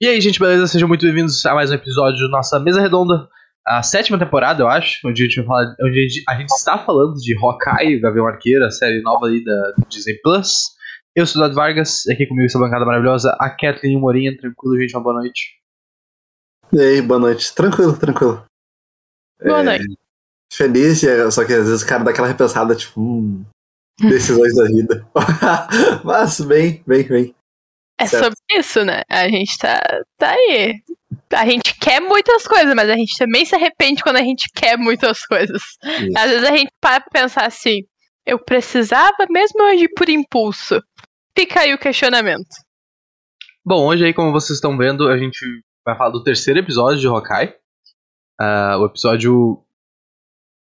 E aí, gente, beleza? Sejam muito bem-vindos a mais um episódio da nossa mesa redonda, a sétima temporada, eu acho, onde a gente, fala, onde a gente, a gente está falando de Hawkeye, Gavião Arqueiro, a série nova ali da Disney Plus. Eu sou o Eduardo Vargas, e aqui comigo essa bancada maravilhosa, a Kathleen e o Morinha. Tranquilo, gente, uma boa noite. E aí, boa noite. Tranquilo, tranquilo. Boa é, noite. Feliz, só que às vezes o cara dá aquela repensada, tipo, hum, decisões da vida. Mas bem, bem, bem. É certo. sobre isso, né? A gente tá, tá aí. A gente quer muitas coisas, mas a gente também se arrepende quando a gente quer muitas coisas. Isso. Às vezes a gente para pra pensar assim, eu precisava mesmo hoje por impulso. Fica aí o questionamento. Bom, hoje aí, como vocês estão vendo, a gente vai falar do terceiro episódio de Hawkeye. Uh, o episódio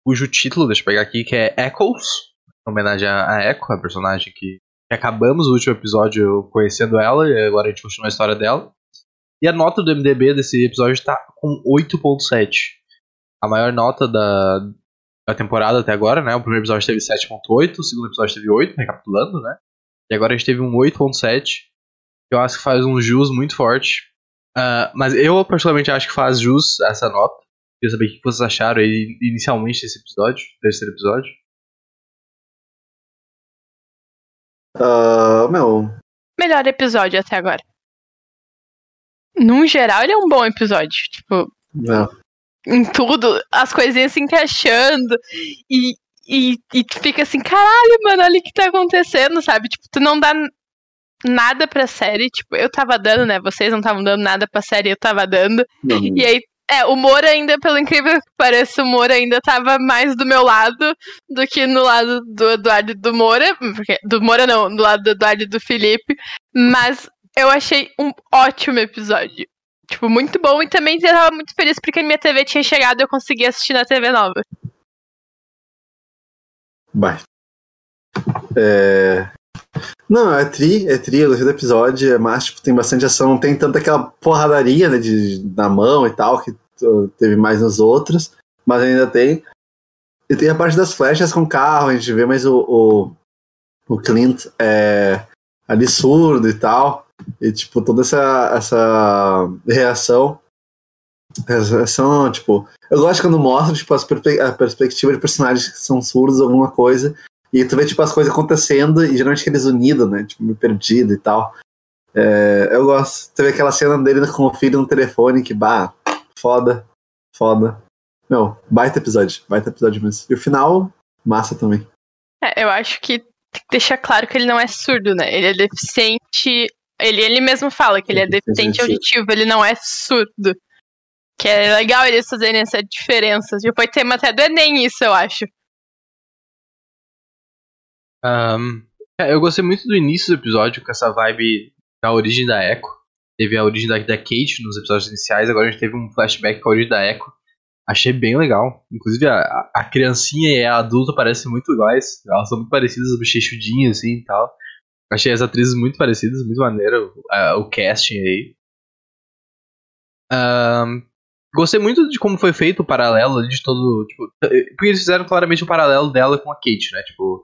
cujo título, deixa eu pegar aqui, que é Echoes, em homenagem a Echo, a personagem que acabamos o último episódio conhecendo ela, e agora a gente continua a história dela. E a nota do MDB desse episódio está com 8.7. A maior nota da, da temporada até agora, né? O primeiro episódio teve 7.8, o segundo episódio teve 8, recapitulando, né? E agora a gente teve um 8.7, que eu acho que faz um jus muito forte. Uh, mas eu particularmente acho que faz jus essa nota. Queria saber o que vocês acharam aí inicialmente desse episódio, terceiro episódio. Uh, meu. Melhor episódio até agora. Num geral, ele é um bom episódio. Tipo. Não. Em tudo, as coisinhas se encaixando. E, e, e tu fica assim, caralho, mano, olha o que tá acontecendo, sabe? Tipo, tu não dá nada pra série. Tipo, eu tava dando, né? Vocês não estavam dando nada pra série, eu tava dando. Uhum. E aí é, o Moura ainda, pelo incrível que pareça, o Moura ainda tava mais do meu lado do que no lado do Eduardo e do Moura. Porque, do Moura não, do lado do Eduardo e do Felipe. Mas eu achei um ótimo episódio. Tipo, muito bom. E também eu tava muito feliz porque minha TV tinha chegado e eu consegui assistir na TV nova. Vai. É... Não, é tri, é tri, eu gostei do episódio, é mais, tipo, tem bastante ação, não tem tanta aquela porradaria, né, de, na mão e tal, que teve mais nos outros, mas ainda tem. E tem a parte das flechas com carro, a gente vê mais o, o, o Clint é, ali surdo e tal, e, tipo, toda essa, essa reação, reação, tipo, eu gosto quando mostra, tipo, perspe a perspectiva de personagens que são surdos, alguma coisa, e tu vê, tipo, as coisas acontecendo e geralmente eles unidos, né? Tipo, meio perdido e tal. É, eu gosto. Tu vê aquela cena dele com o filho no telefone, que, bah, foda, foda. Meu, baita episódio, baita episódio mesmo. E o final, massa também. É, eu acho que deixa claro que ele não é surdo, né? Ele é deficiente. Ele, ele mesmo fala que ele é deficiente auditivo, ele não é surdo. Que é legal eles fazerem essa diferença. Foi tema até do Enem, isso, eu acho. Um, é, eu gostei muito do início do episódio, com essa vibe da origem da Echo. Teve a origem da, da Kate nos episódios iniciais, agora a gente teve um flashback com a origem da Echo. Achei bem legal. Inclusive, a, a criancinha e a adulta parecem muito iguais. Elas são muito parecidas, bochechudinhas assim e tal. Achei as atrizes muito parecidas, muito maneiro o, casting aí. Um, gostei muito de como foi feito o paralelo de todo. Tipo, porque eles fizeram claramente o um paralelo dela com a Kate, né? Tipo,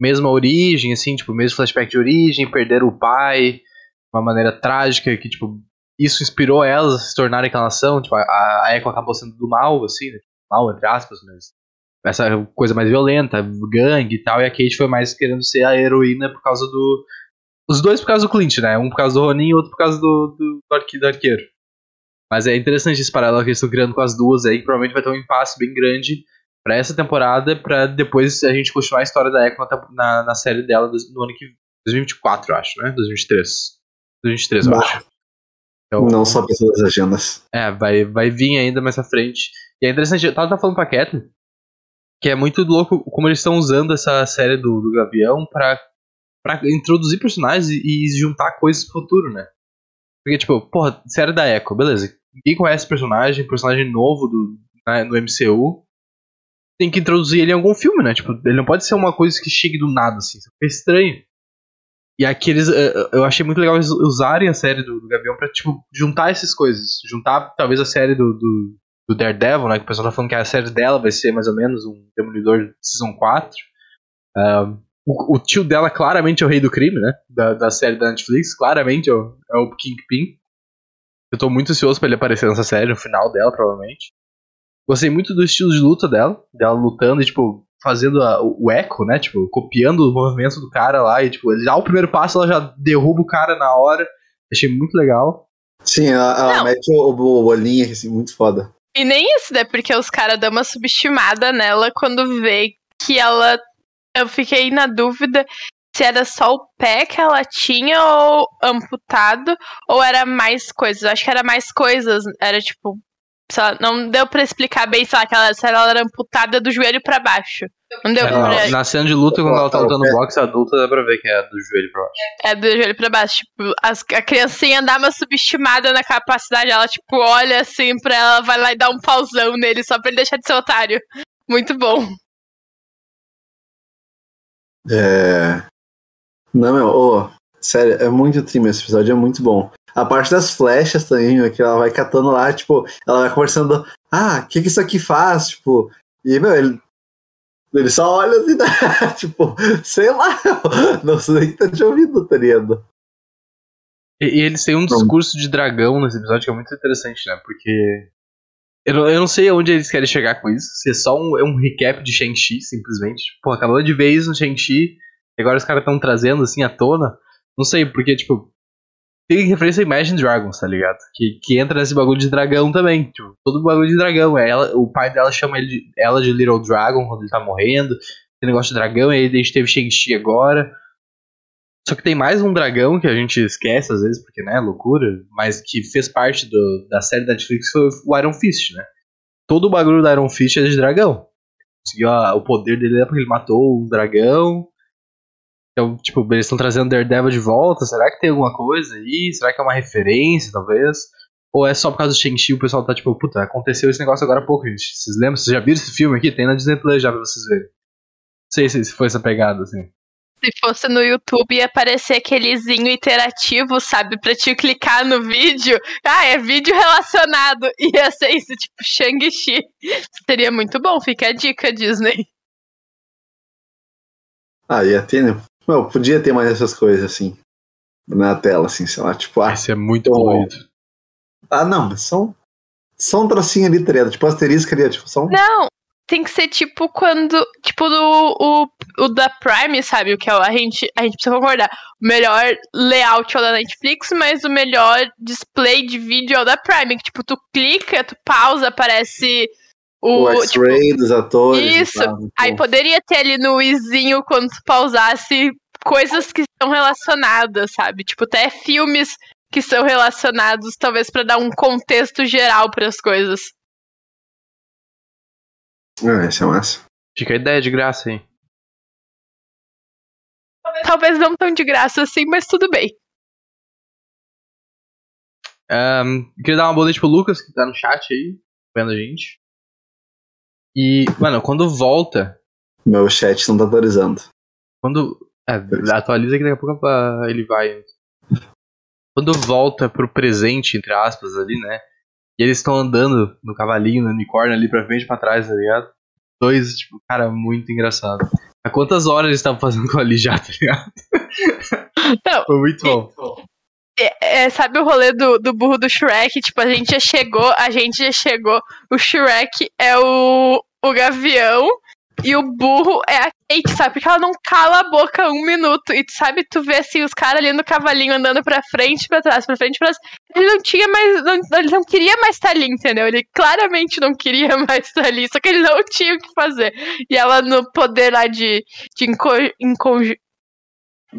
mesma origem, assim, tipo, mesmo flashback de origem, perderam o pai de uma maneira trágica, que, tipo, isso inspirou elas a se tornarem aquela nação, tipo, a, a Echo acabou sendo do mal, assim, né, mal, entre aspas, mas essa coisa mais violenta, gangue e tal, e a Kate foi mais querendo ser a heroína por causa do... Os dois por causa do Clint, né, um por causa do Ronin e outro por causa do, do, do, arque, do arqueiro. Mas é interessante esse paralelo que eles estão criando com as duas aí, que provavelmente vai ter um impasse bem grande para essa temporada, para depois a gente continuar a história da Echo na, na série dela no ano que 2024, eu acho, né? 2023. 2023, eu acho. Então, não só pelas agendas. É, vai, vai vir ainda mais à frente. E é interessante, eu tava falando pra Kathleen que é muito louco como eles estão usando essa série do, do Gavião pra, pra introduzir personagens e, e juntar coisas pro futuro, né? Porque, tipo, porra, série da Echo, beleza. Ninguém conhece personagem, personagem novo do, né, no MCU tem que introduzir ele em algum filme, né? Tipo, ele não pode ser uma coisa que chegue do nada, assim. É estranho. E aqui eles. Eh, eh, eu achei muito legal eles usarem a série do, do Gavião pra, tipo, juntar essas coisas. Juntar, talvez, a série do, do, do, Daredevil, né? Que o pessoal tá falando que a série dela vai ser mais ou menos um Demolidor Season 4. Um, o, o, tio dela claramente é o rei do crime, né? Da, da série da Netflix. Claramente é o, é o Kingpin. Eu tô muito ansioso pra ele aparecer nessa série, no final dela, provavelmente. Gostei muito do estilo de luta dela, dela lutando e, tipo, fazendo a- o eco, né? Tipo, copiando o movimento do cara lá e, tipo, ele dá o primeiro passo, ela já derruba o cara na hora. Achei muito legal. Sim, ela, ela mete o, o bolinho assim, muito foda. E nem isso, né? Porque os caras dão uma subestimada nela quando vê que ela. Eu fiquei na dúvida se era só o pé que ela tinha ou amputado, ou era mais coisas. Eu acho que era mais coisas. Era tipo. Lá, não deu pra explicar bem, sei lá, que ela, se ela era amputada do joelho pra baixo. Não deu Ela- pra. na cena de luta, quando ela tá lutando é. boxe adulta, dá pra ver que é do joelho pra baixo. É do joelho pra baixo. Tipo, as- a criancinha dá uma subestimada na capacidade. Ela, tipo, olha assim pra ela, vai lá e dá um pauzão nele só pra ele deixar de ser otário. Muito bom. É. Não, meu, ô, sério, é muito trimo esse episódio, é muito bom. A parte das flechas também, que ela vai catando lá, tipo, ela vai conversando, ah, o que que isso aqui faz? Tipo, e, meu, ele. Ele só olha assim, né? tipo, sei lá, não sei nem que tá te ouvindo, tá ligado? E, eles têm um discurso de dragão nesse episódio que é muito interessante, né? Porque. Eu não, eu não sei onde eles querem chegar com isso. Se é só um, é um recap de Shang-Chi, simplesmente. Pô, acabou de ver isso no Shang-Chi. Agora os caras estão trazendo assim à tona. Não sei, porque, tipo. Tem referência a Imagine Dragons, tá ligado? Que, que entra nesse bagulho de dragão também. Tipo, todo bagulho de dragão. É Ela, o pai dela chama ele de- ela de Little Dragon quando ele tá morrendo. Tem negócio de dragão, e aí a gente teve Shang-Chi agora. Só que tem mais um dragão que a gente esquece às vezes, porque, né, loucura, mas que fez parte do- da série da Netflix foi o Iron Fist, né? Todo o bagulho do Iron Fist é de dragão. Conseguiu a- o poder dele é porque ele matou um dragão. Então, tipo, eles estão trazendo Daredevil de volta. Será que tem alguma coisa aí? Será que é uma referência, talvez? Ou é só por causa do Shang-Chi o pessoal tá tipo, puta, aconteceu esse negócio agora há pouco, gente. Vocês lembram? Vocês já viram esse filme aqui? Tem na Disney Plus já pra vocês verem. Não sei se, foi essa pegada, assim. Se fosse no YouTube, ia aparecer aquelezinho interativo, sabe? Pra te clicar no vídeo. Ah, é vídeo relacionado. Ia ser isso, tipo, Shang-Chi. Seria muito bom, fica a dica, Disney. Ah, ia ter, né? Meu, podia ter mais essas coisas, assim, na tela, assim, sei lá, tipo, ah, Esse é muito colorido. ah não, mas são. Só um trocinho ali, tá ligado? Tipo, asterisco ali, tipo, só um. Não, tem que ser tipo quando. Tipo do, o, o da Prime, sabe? O que é o, a gente, a gente precisa concordar. O melhor layout é o da Netflix, mas o melhor display de vídeo é o da Prime. Que tipo, tu clica, tu pausa, aparece o. O tipo, X-ray dos atores. Isso. tal, muito Aí bom. poderia ter ali no izinho quando tu pausasse coisas que são relacionadas, sabe? Tipo, até filmes que são relacionados, talvez pra dar um contexto geral pras coisas. Ah, esse é massa. Fica a ideia de graça aí. Talvez não tão de graça assim, mas tudo bem. Ahn, queria dar uma boa noite pro Lucas, que tá no chat aí, vendo a gente. E, mano, quando volta. Meu chat não tá atualizando. Quando. É, atualiza que daqui a pouco ele vai. Quando volta pro presente, entre aspas, ali, né? E eles estão andando no cavalinho, no unicórnio ali pra frente e pra trás, tá ligado? Dois, tipo, cara, muito engraçado. Há quantas horas eles estavam fazendo com ali já, tá ligado? Não, Foi muito bom. É, sabe o rolê do, do burro do Shrek? Tipo, a gente já chegou, a gente já chegou. O Shrek é o, o gavião e o burro é a Kate, sabe? Porque ela não cala a boca um minuto. E tu sabe, tu vê assim, os caras ali no cavalinho andando pra frente, pra trás, pra frente, pra trás. Ele não tinha mais. Não, ele não queria mais estar ali, entendeu? Ele claramente não queria mais estar ali, só que ele não tinha o que fazer. E ela no poder lá de. de, enco, enconju-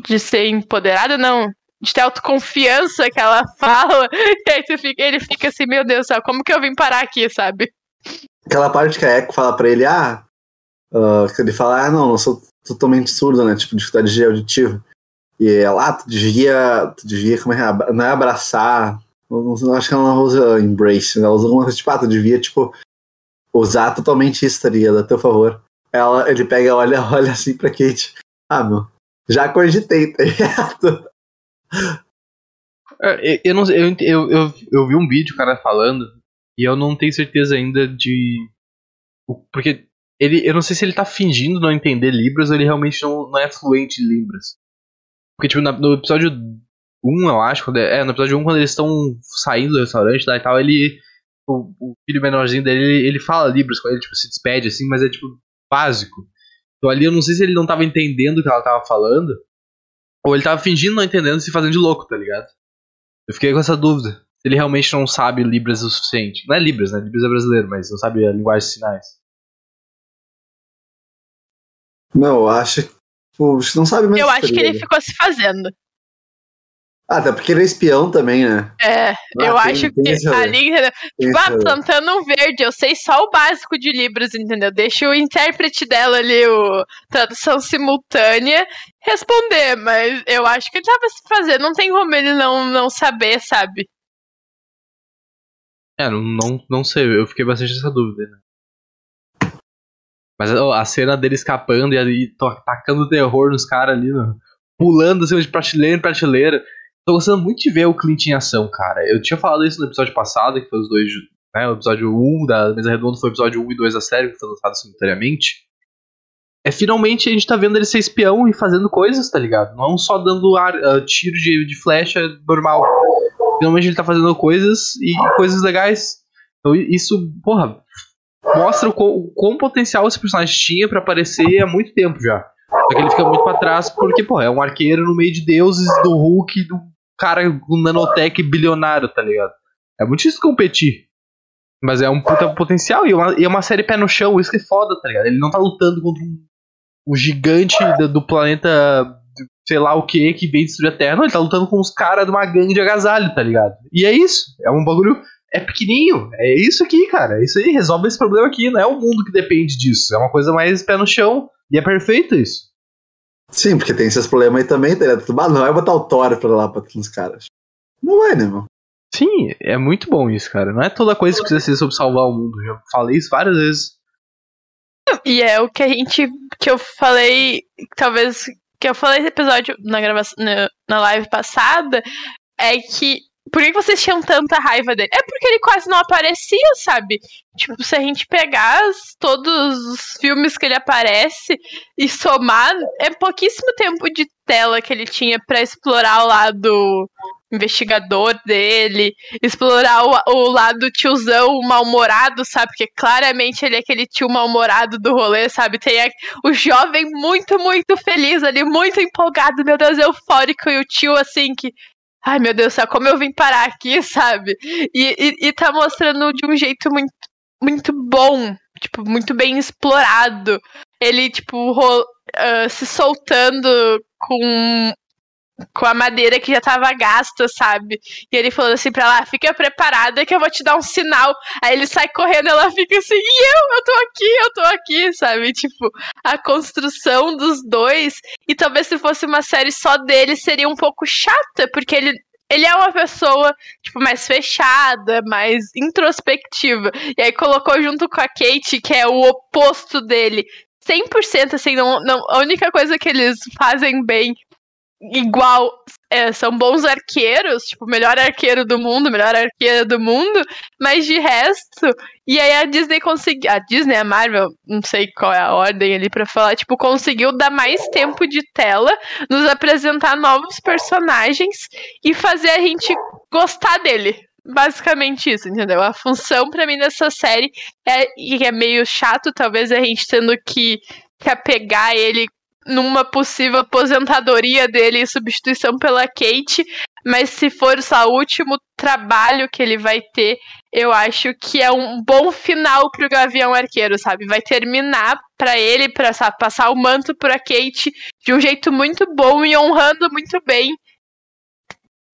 de ser empoderada, não de ter autoconfiança que ela fala, e aí fica, ele fica assim, meu Deus do céu, como que eu vim parar aqui, sabe? Aquela parte que a Echo fala pra ele, ah, ah, que ele fala, ah, não, não sou totalmente surdo, né? Tipo, dificuldade de auditivo. E ela, ah, tu devia, tu devia, como é é? Não é abraçar, eu eu acho que ela não usa embrace, ela usa alguma coisa tipo, ah, tu devia, tipo, usar totalmente isso, tá ligado? A teu favor. Ela, ele pega, olha, olha assim pra Kate, ah, meu, já cogitei, tá ligado? É, Eu, não eu, eu, eu, eu vi um vídeo, cara falando, e eu não tenho certeza ainda de. Porque ele, eu não sei se ele tá fingindo não entender Libras ou ele realmente não, não é fluente em Libras. Porque, tipo, na- no episódio 1, eu acho. Quando é, é, no episódio 1, quando eles estão saindo do restaurante lá e tal, ele. O, o filho menorzinho dele, ele, ele fala Libras com ele, tipo, se despede assim, mas é tipo básico. Então ali eu não sei se ele não tava entendendo o que ela tava falando, ou ele tava fingindo não entendendo e se fazendo de louco, tá ligado? Eu fiquei com essa dúvida. Se ele realmente não sabe Libras o suficiente. Não é Libras, né? Libras é brasileiro, mas não sabe a linguagem de sinais. Não, eu acho que. Tipo, não sabe mesmo. Eu acho que ele ficou se fazendo. Ah, até porque ele é espião também, né? É, ah, eu tem, acho tem que ali, tipo, ah, plantando um verde, eu sei só o básico de Libras, entendeu? Deixa o intérprete dela ali, o tradução simultânea, responder, mas eu acho que ele tava se fazendo, não tem como ele não, não saber, sabe? É, não, não, não sei, eu fiquei bastante nessa dúvida, né? Mas a cena dele escapando e, e tacando terror nos caras ali, né? pulando assim de prateleira em prateleira. Tô gostando muito de ver o Clint em ação, cara. Eu tinha falado isso no episódio passado, que foi os dois. Né, o episódio 1 da Mesa Redonda foi o episódio 1 e 2 da série, que foi lançado simultaneamente. É finalmente a gente tá vendo ele ser espião e fazendo coisas, tá ligado? Não só dando ar, uh, tiro de, de flecha normal. Finalmente ele tá fazendo coisas e coisas legais. Então isso, porra, mostra o quão, o quão potencial esse personagem tinha para aparecer há muito tempo já. Só que ele fica muito pra trás porque, pô, é um arqueiro no meio de deuses do Hulk, do cara com nanotech bilionário, tá ligado? É muito difícil competir. Mas é um puta potencial e uma, e é uma série pé no chão, isso que é foda, tá ligado? Ele não tá lutando contra um, um gigante do, do planeta, sei lá o que, que vem destruir a Terra. Não, ele tá lutando com os caras de uma gangue de agasalho, tá ligado? E é isso. É um bagulho. É pequenininho. É isso aqui, cara. É isso aí resolve esse problema aqui. Não é o mundo que depende disso. É uma coisa mais pé no chão. E é perfeito isso. Sim, porque tem esses problemas aí também, tá ligado? Não vai botar o Thor pra lá pra aqueles caras. Não vai, né, meu? Sim, é muito bom isso, cara. Não é toda coisa que precisa ser sobre salvar o mundo. Já falei isso várias vezes. E é o que a gente. que eu falei. Talvez. que eu falei nesse episódio na gravação. Na live passada. É que por que vocês tinham tanta raiva dele? É porque ele quase não aparecia, sabe? Tipo, se a gente pegar todos os filmes que ele aparece e somar, é pouquíssimo tempo de tela que ele tinha para explorar o lado investigador dele, explorar o, o lado tiozão mal-humorado, sabe? Porque claramente ele é aquele tio mal-humorado do rolê, sabe? Tem a, o jovem muito, muito feliz ali, muito empolgado, meu Deus, eufórico, e o tio assim que ai meu Deus, sabe como eu vim parar aqui, sabe? E, e, e tá mostrando de um jeito muito, muito bom, tipo, muito bem explorado. Ele, tipo, ro, uh, se soltando com com a madeira que já tava gasta, sabe? E ele falando assim pra ela, fica preparada que eu vou te dar um sinal. Aí ele sai correndo, ela fica assim, e eu? Eu tô aqui, eu tô aqui, sabe? Tipo, a construção dos dois. E talvez se fosse uma série só dele, seria um pouco chata, porque ele ele é uma pessoa, tipo, mais fechada, mais introspectiva. E aí colocou junto com a Kate, que é o oposto dele. 100% assim, não, não, a única coisa que eles fazem bem igual é, são bons arqueiros, tipo, melhor arqueiro do mundo, melhor arqueira do mundo, mas de resto, e aí a Disney conseguiu, a Disney, a Marvel, não sei qual é a ordem ali para falar, tipo, conseguiu dar mais tempo de tela, nos apresentar novos personagens e fazer a gente gostar dele. Basicamente isso, entendeu? A função para mim dessa série é, e é meio chato, talvez a gente tendo que, que apegar ele numa possível aposentadoria dele em substituição pela Kate, mas se for o último trabalho que ele vai ter, eu acho que é um bom final pro Gavião Arqueiro, sabe? Vai terminar para ele, para passar o manto pra Kate de um jeito muito bom e honrando muito bem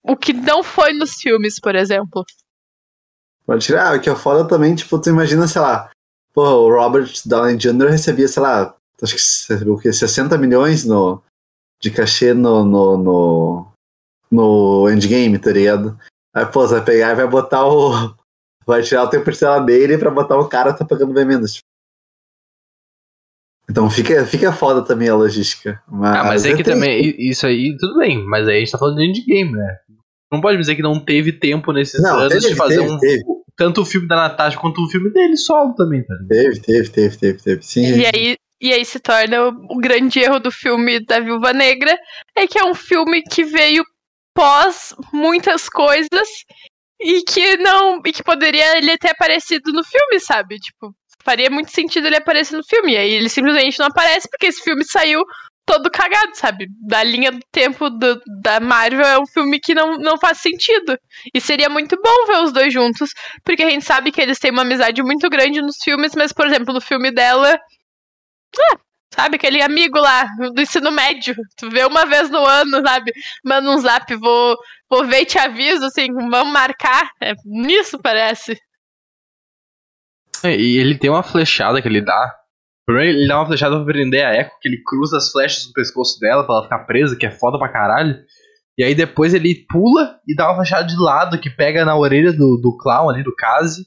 o que não foi nos filmes, por exemplo. Pode tirar, o que é foda também, tipo, tu imagina, sei lá, pô, o Robert Downey Jr. recebia, sei lá, acho que o que, 60 milhões no, de cachê no, no, no, no endgame, tá ligado? Aí, pô, você vai pegar e vai botar o. Vai tirar o tempo de dele pra botar o cara que tá pagando bem menos. Tipo. Então fica, fica foda também a logística. Mas ah, mas é, que também, isso aí, tudo bem, mas aí a gente tá falando de endgame, né? Não pode dizer que não teve tempo nesses não, anos teve, de fazer teve, um. Teve. Tanto o filme da Natasha quanto o filme dele solo também, tá ligado? Teve, teve, teve, teve, teve. Sim. E aí, e aí se torna o, grande erro do filme da Viúva Negra, é que é um filme que veio pós muitas coisas e que não. E que poderia ele ter aparecido no filme, sabe? Tipo, faria muito sentido ele aparecer no filme. E aí ele simplesmente não aparece porque esse filme saiu todo cagado, sabe? Da linha do tempo do, da Marvel é um filme que não, não faz sentido. E seria muito bom ver os dois juntos, porque a gente sabe que eles têm uma amizade muito grande nos filmes, mas, por exemplo, no filme dela. Ah, sabe, aquele amigo lá do ensino médio. Tu vê uma vez no ano, sabe? Manda um zap, vou, vou ver e te aviso, assim, vamos marcar. É nisso, parece. E ele tem uma flechada que ele dá. Primeiro ele dá uma flechada pra prender a Echo, que ele cruza as flechas no pescoço dela pra ela ficar presa, que é foda pra caralho. E aí depois ele pula e dá uma flechada de lado que pega na orelha do, do clown ali, do Kazi,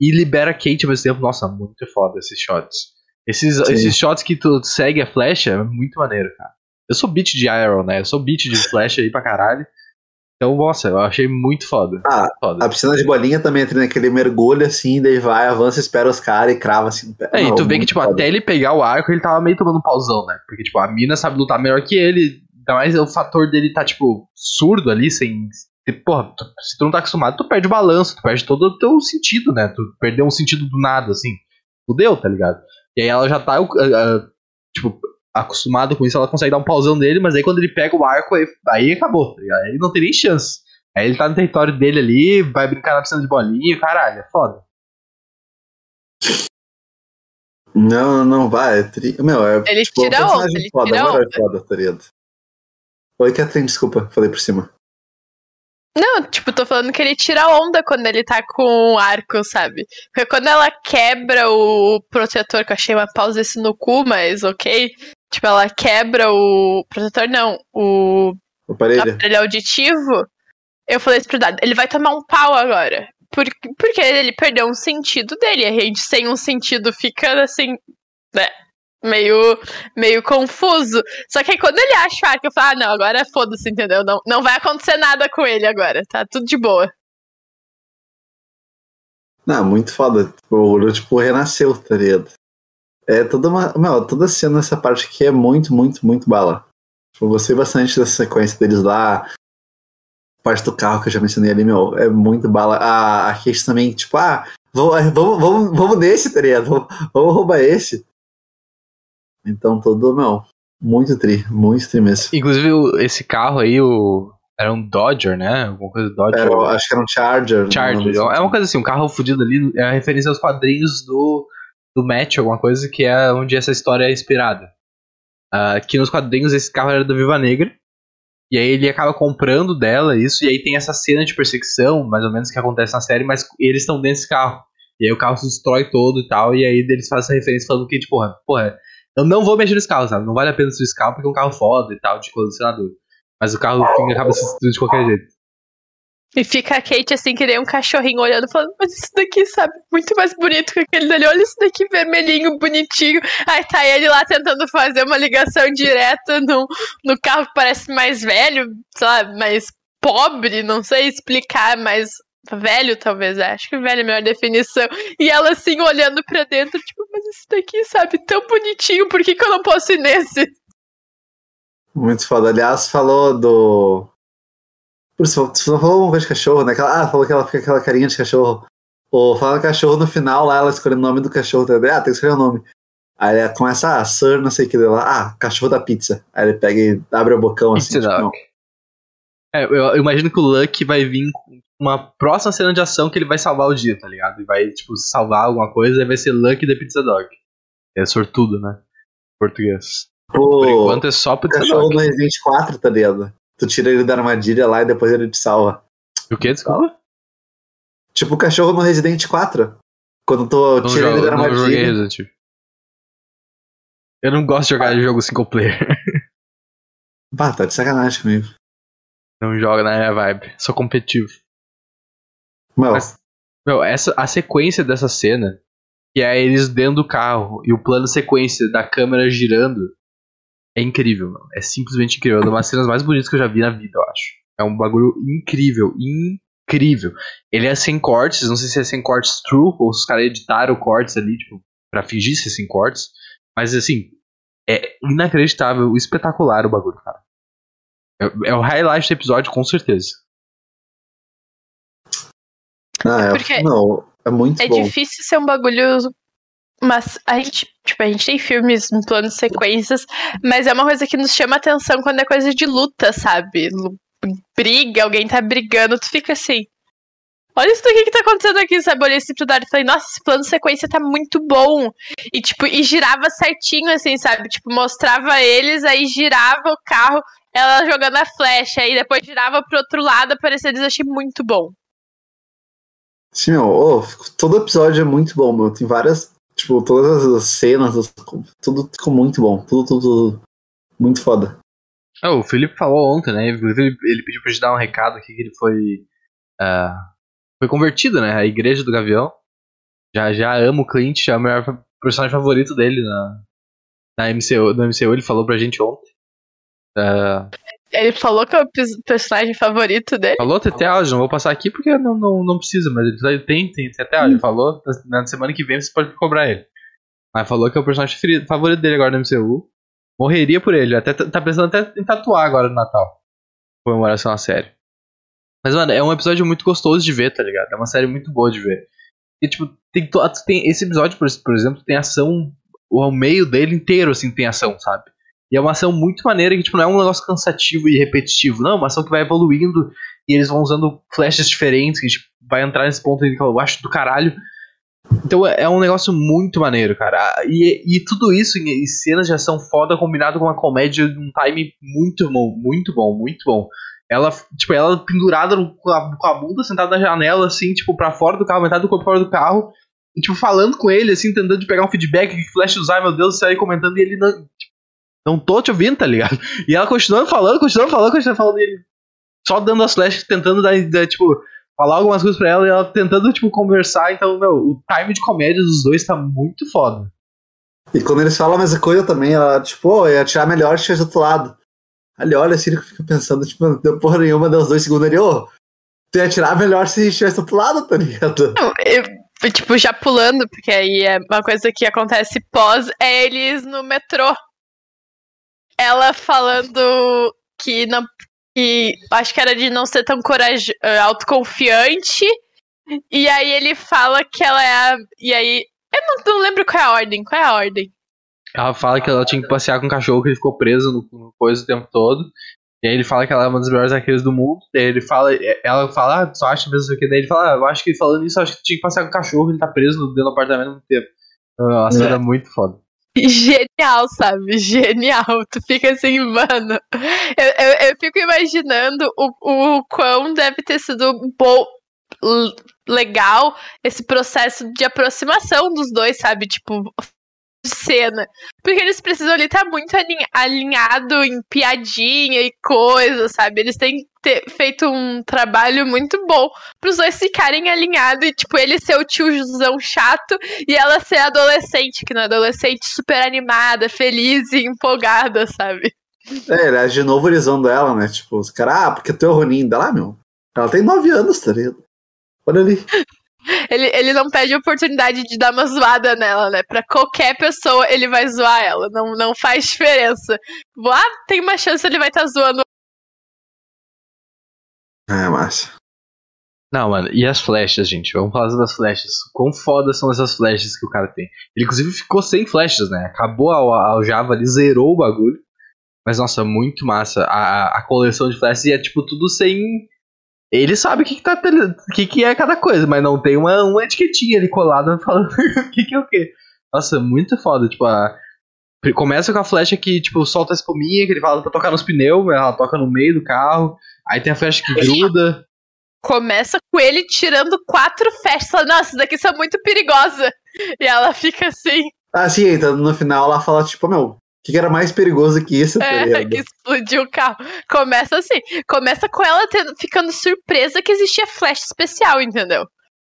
e libera a Kate ao mesmo tempo. Nossa, muito foda esses shots. Esses, esses shots que tu segue a flecha é muito maneiro, cara. Eu sou beat de Iron, né? Eu sou beat de flecha aí pra caralho. Então, nossa, eu achei muito foda. Ah, foda. a piscina de bolinha também entra naquele mergulho assim, daí vai, avança, espera os caras e crava assim no pé. É, e tu vê que, tipo, foda. até ele pegar o arco, ele tava meio tomando um pauzão, né? Porque, tipo, a mina sabe lutar melhor que ele. Ainda mais o fator dele tá, tipo, surdo ali, sem. Porra, tu- se tu não tá acostumado, tu perde o balanço, tu perde todo o teu sentido, né? Tu perdeu um sentido do nada, assim. Fudeu, tá ligado? E aí ela já tá, ah, ah, tipo, acostumada com isso, ela consegue dar um pauzão nele, mas aí quando ele pega o arco, aí, aí acabou, tá ligado? Aí não tem nem chance. Aí ele tá no território dele ali, vai brincar na piscina de bolinha, caralho, é foda. Não, não vai. É tri... Meu, é. Ele tipo, tira onda, ele foda, tira herói onda. foda, tá? Oi, Catherine, desculpa, falei por cima. Não, tipo, tô falando que ele tira onda quando ele tá com o arco, sabe? Porque quando ela quebra o protetor, que eu achei uma pausa esse no cu, mas ok. Tipo, ela quebra o protetor, não, o O aparelho. aparelho auditivo. Eu falei isso pro Dado, ele vai tomar um pau agora. Por, porque ele perdeu um sentido dele. A gente sem um sentido fica assim, né? Meio, meio confuso. Só que aí quando ele acha o arco, eu falo, ah, não, agora foda-se, entendeu? Não, não vai acontecer nada com ele agora, tá tudo de boa. Não, muito foda. Tipo, O Uru, tipo, renasceu, tá ligado? É toda uma. Meu, toda cena nessa parte aqui é muito, muito, muito bala. Tipo, eu gostei bastante dessa sequência deles lá. Parte do carro que eu já mencionei ali, meu, é muito bala. A, a Kate também, tipo, ah, vamos, vamos, vamos, vamos nesse, tá ligado? Vamos, vamos roubar esse. Então, todo, meu, muito tri, muito tri mesmo. Inclusive, esse carro aí, o. Era um Dodger, né? Alguma coisa Dodger. Era, acho que era um Charger. Charger. não- É uma coisa assim, um carro fudido ali. É a referência aos quadrinhos do, do Match, alguma coisa, que é onde essa história é inspirada. Ah, que nos quadrinhos esse carro era da Viva Negra. E aí ele acaba comprando dela isso. E aí tem essa cena de perseguição, mais ou menos, que acontece na série, mas eles estão dentro desse carro. E aí o carro se destrói todo e tal. E aí eles fazem essa referência falando que, tipo, porra, porra, eu não vou mexer nesse carro, sabe? Não vale a pena destruir esse carro porque é um carro foda e tal, de colecionador. Mas o carro fim, acaba se destruindo de qualquer jeito. E fica a Kate assim, que nem um cachorrinho olhando, falando, mas isso daqui, sabe, muito mais bonito que aquele dali. Olha isso daqui vermelhinho, bonitinho. Aí tá ele lá tentando fazer uma ligação direta no, no carro que parece mais velho, sei lá, mais pobre, não sei explicar, mais velho, talvez. é. Acho que velho é a melhor definição. E ela assim, olhando pra dentro, tipo, mas isso daqui, sabe, tão bonitinho, por que, que eu não posso ir nesse? Muito foda. Aliás, falou do. Por isso, você não falou alguma coisa de cachorro, né? Aquela- ah, falou que ela fica com aquela carinha de cachorro. Ou falando cachorro no final, lá ela escolhendo o nome do cachorro. Tá? Ah, tem que escolher o nome. Aí ela começa, ah, Sir, não sei o que lá. Ah, cachorro da pizza. Aí ele pega e abre o bocão assim. Pizza tipo. É, eu, eu imagino que o Lucky vai vir com uma próxima cena de ação que ele vai salvar o dia, tá ligado? E vai, tipo, salvar alguma coisa e vai ser Lucky the Pizza Dog. É sortudo, né? Português. Por Pô, enquanto é só o Pizza cachorro Dog. no Resident 4, tá ligado? Tu tira ele da armadilha lá e depois ele te salva. O que? Desculpa? Tipo o cachorro no Resident 4. Quando tu Não, tira ele da não joguei armadilha. Resident Evil. Eu não gosto de jogar jogo single player. Bah, tá de sacanagem comigo. Não joga na minha vibe. Sou competitivo. Meu, Mas- Meu, essa, a sequência dessa cena, que é eles dentro do carro e o plano sequência da câmera girando, é incrível, meu. É simplesmente incrível. É uma das cenas mais bonitas que eu já vi na vida, eu acho. É um bagulho incrível, incrível. Ele é sem cortes, não sei se é sem cortes true, ou se os caras editaram cortes ali, tipo, pra fingir ser sem cortes. Mas assim, é inacreditável, espetacular o bagulho, cara. É, é o highlight do episódio, com certeza. Ah, é, Porque não, é muito É bom. difícil ser um bagulho. Mas a gente, tipo, a gente tem filmes em plano de sequências, mas é uma coisa que nos chama atenção quando é coisa de luta, sabe? Briga, alguém tá brigando, tu fica assim. Olha isso daqui que tá acontecendo aqui, sabe? Olhei assim pro Dário e falei, nossa, esse plano de sequência tá muito bom. E, tipo, e girava certinho, assim, sabe? Tipo, mostrava eles, aí girava o carro, ela jogando a flecha, aí depois girava pro outro lado, aparecia eles, eu achei muito bom. Sim, meu, ô, todo episódio é muito bom, meu. Tem várias, tipo, todas as cenas, as- tudo ficou muito bom. Tudo, tudo, tudo. Muito foda. Ah, o Felipe falou ontem, né? Ele, ele pediu pra gente dar um recado aqui que ele foi. ah, foi convertido, né? A igreja do Gavião. Já, já ama o Clint, já é o maior personagem favorito dele na, na MCU, no MCU. Ele falou pra gente ontem. Ah, Ele falou que é o pers- personagem favorito dele. falou, tem até áudio, não vou passar aqui porque não, não, não precisa, mas ele tem, tem, tem até áudio. Ele falou, na semana que vem você pode cobrar ele. Mas falou que é o personagem favorito dele agora no MCU. Morreria por ele, até tá tá pensando até em tatuar agora no Natal. Comemoração à série. Mas, mano, é um episódio muito gostoso de ver, tá ligado? É uma série muito boa de ver. E, tipo, tem, tem esse episódio, por, por exemplo, tem ação. O meio dele inteiro, assim, tem ação, sabe? E é uma ação muito maneira que, tipo, não é um negócio cansativo e repetitivo. Não, é uma ação que vai evoluindo e eles vão usando flashes diferentes, que tipo, vai entrar nesse ponto aí que eu acho do caralho. Então é é um negócio muito maneiro, cara. Ah, E, e tudo isso em, em cenas de ação foda combinado com uma comédia de um time muito bom, muito bom, muito bom. Ela, tipo, ela pendurada com, a, com a bunda sentada na janela, assim, tipo, pra fora do carro, metade do corpo fora do carro, e, tipo, falando com ele, assim, tentando pegar um feedback, que flash usar, meu Deus, aí comentando, e ele não. Não tô te ouvindo, tá ligado? E ela continuando falando, continuando falando, continuando falando, e ele só dando as flashes, tentando dar, dar, tipo, falar algumas coisas pra ela e ela tentando, tipo, conversar. Então, meu, o time de comédia dos dois tá muito foda. E quando eles falam a mesma coisa também, ela, tipo, ô, ia atirar melhor se do outro lado. Ali olha assim, ele fica pensando, tipo, não deu porra nenhuma, deu uns dois segundos ali, ô, tu ia atirar melhor se estivesse do outro lado, tá ligado? Não, eu, tipo, já pulando, porque aí é uma coisa que acontece pós, é eles no metrô. Ela falando que não. Que acho que era de não ser tão coraj... eh, autoconfiante. E aí ele fala que ela é a. E aí. Eu não, não lembro qual é a ordem. Qual é a ordem? Ela fala que ela tinha que passear com um cachorro que ele ficou preso no, no coisa o tempo todo. E aí ele fala que ela é uma das melhores arqueiras do mundo. Daí ele fala, ela fala, ah, tu acha mesmo que daí ele fala, ah, eu acho que falando isso, eu acho que tinha que passear com o cachorro, ele tá preso dentro do apartamento há muito tempo. Então, é uma cena muito foda. Genial, sabe? Genial. Tu fica assim, mano. Eu, eu, eu fico imaginando o, o quão deve ter sido bom, legal esse processo de aproximação dos dois, sabe? Tipo, de cena. Porque eles precisam ali estar muito alin- alinhado em piadinha e coisa, sabe? Eles têm ter feito um trabalho muito bom pros dois ficarem alinhados e, tipo, ele ser o tiozão chato e ela ser adolescente, que não é adolescente super animada, feliz e empolgada, sabe? É, aliás, de novo vão dela, né? Tipo, os caras, ah, porque tu é o Ronin dela, meu. Ela tem nove anos, tá ligado? Olha ali. Ele, ele não pede oportunidade de dar uma zoada nela, né? Pra qualquer pessoa ele vai zoar ela. Não, não faz diferença. Ah, tem uma chance ele vai estar zoando. É, massa. Não, mano, e as flechas, gente? Vamos falar das flechas. Quão foda são essas flechas que o cara tem? Ele, inclusive, ficou sem flechas, né? Acabou a, a aljava ali, zerou o bagulho. Mas, nossa, muito massa. A, a coleção de flechas e é, tipo, tudo sem. Ele sabe o que, que, tá, o que, que é cada coisa, mas não tem uma, uma etiquetinha ali colada falando o que, que é o que. Nossa, muito foda. Tipo, a. Começa com a flecha que, tipo, solta a espuminha, que ele fala pra tocar nos pneus, ela toca no meio do carro. Aí tem a flecha que gruda. Começa com ele tirando quatro flechas. Fala, Nossa, isso daqui são muito perigosa. E ela fica assim, Ah, sim, então no final ela fala, tipo, meu, que, que era mais perigoso que isso, tá é, que explodiu o carro. Começa assim. Começa com ela tendo, ficando surpresa que existia flecha especial, entendeu?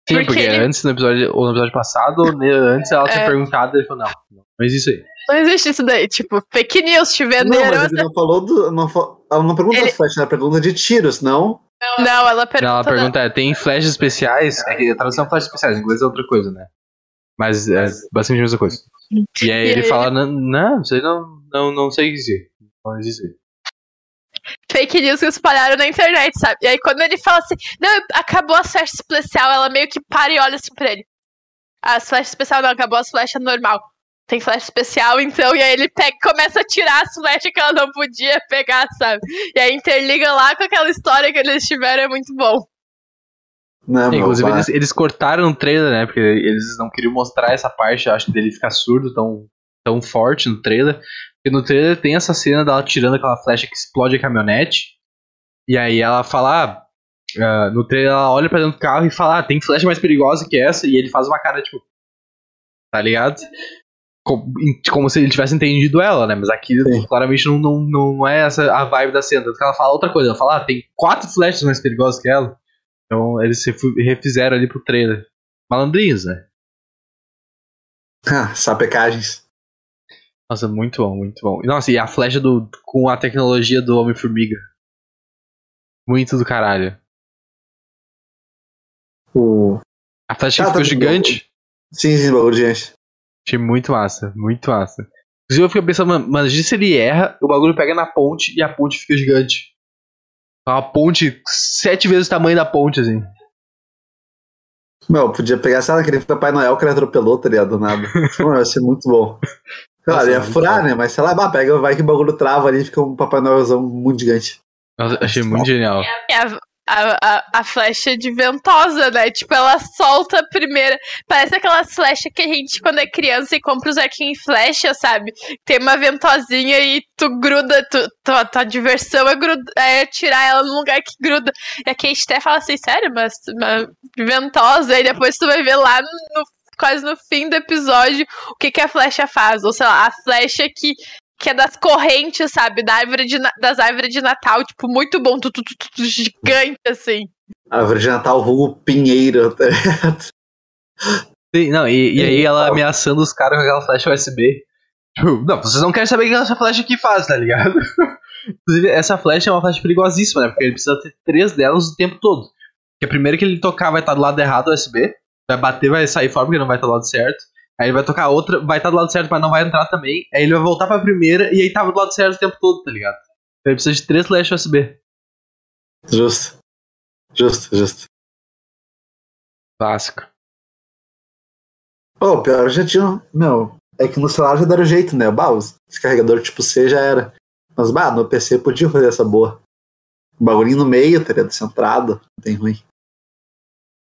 Sim, Porque porque, ele- antes no episódio, ou no episódio passado, antes ela tinha É. perguntado e ele falou, não, não existe isso aí. Não existe isso daí. Tipo, fake news, te Não, venderam. mas ele não falou do. Não, ela não pergunta Ele- as flechas, ela pergunta de tiros, não? Não, ela pergunta. Não, ela pergunta, é, tem flechas especiais? É que a tradução é flechas especiais, em inglês é outra coisa, né? Mas é basicamente a mesma coisa. E aí E ele aí- fala, não, aí não, não, não sei dizer. Não isso aí. fake news que espalharam na internet, sabe? E aí quando ele fala assim, não, acabou a flash especial, ela meio que para e olha assim pra ele. A flash especial não, acabou as flechas normal. Tem flash especial, então, e aí ele pega, começa a tirar as flechas que ela não podia pegar, sabe? E aí interliga lá com aquela história que eles tiveram, é muito bom. Não, É, Inclusive, eles, eles cortaram no trailer, né? Porque eles não queriam mostrar essa parte, acho, dele ficar surdo tão, tão forte no trailer. Porque no trailer tem essa cena dela tirando aquela flecha que explode a caminhonete. E aí ela fala. ah, no trailer ela olha pra dentro do carro e fala: ah, tem flecha mais perigosa que essa. E ele faz uma cara tipo. Tá ligado? Como, como se ele tivesse entendido ela, né? Mas aqui Sim. claramente não, não, não é essa a vibe da cena. Tanto que ela fala outra coisa. Ela fala: ah, tem quatro flechas mais perigosas que ela. Então eles refizeram ali pro trailer. Malandrinhos, né? Ah, sapecagens. Nossa, muito bom, muito bom. Nossa, e a flecha do, com a tecnologia do Homem-Formiga. Muito do caralho. O... A flecha Ah, que ficou tá gigante. Sim, sim, bagulho de gente. Achei muito massa, muito massa. Inclusive eu fiquei pensando, mano, mas se ele erra, o bagulho pega na ponte e a ponte fica gigante. É Uma ponte sete vezes o tamanho da ponte, assim. Meu, podia pegar, sei lá, aquele Papai Noel que ele atropelou, tá ligado? Do nada. Mano, ia ser muito bom. Claro, Nossa, ia furar, né? Mas sei lá, bah, pega, vai que o bagulho trava ali e fica um Papai Noelzão muito gigante. Nossa, achei muito genial. É a, a, a, a flecha de ventosa, né? Tipo, ela solta a primeira. Parece aquelas flechas que a gente, quando é criança e compra os arquinhos em flecha, sabe? Tem uma ventosinha e tu gruda, tu, tua, tua diversão é, gruda, é tirar ela num lugar que gruda. E a Kate até fala assim, sério, mas uma ventosa, e depois tu vai ver lá no, quase no fim do episódio o que, que a flecha faz. Ou sei lá, a flecha que. Que é das correntes, sabe? Da árvore de, das árvores de Natal, tipo, muito bom, tu, tu, tu, tu, gigante, assim. Árvore de Natal, vulgo Pinheiro. tá ligado? Sim, não, e, e aí ela ameaçando os caras com aquela flecha USB. Tipo, não, vocês não querem saber o que essa flecha aqui faz, tá ligado? Inclusive, essa flecha é uma flecha perigosíssima, né? Porque ele precisa ter três delas o tempo todo. Porque a primeira que ele tocar vai estar do lado errado do USB. Vai bater, vai sair fora porque não vai estar do lado certo. Aí ele vai tocar outra, vai estar do lado certo, mas não vai entrar também. Aí ele vai voltar pra primeira e aí tava do lado certo o tempo todo, tá ligado? Então ele precisa de três flechas USB. Justo. Justo, justo. Clássico. Pô, pior já tinha. Meu, é que no celular já deram jeito, né? Bah, os descarregador tipo C já era. Mas, bah, no PC podia fazer essa boa. Um bagulhinho no meio, tá ligado? Centrado. Não tem ruim.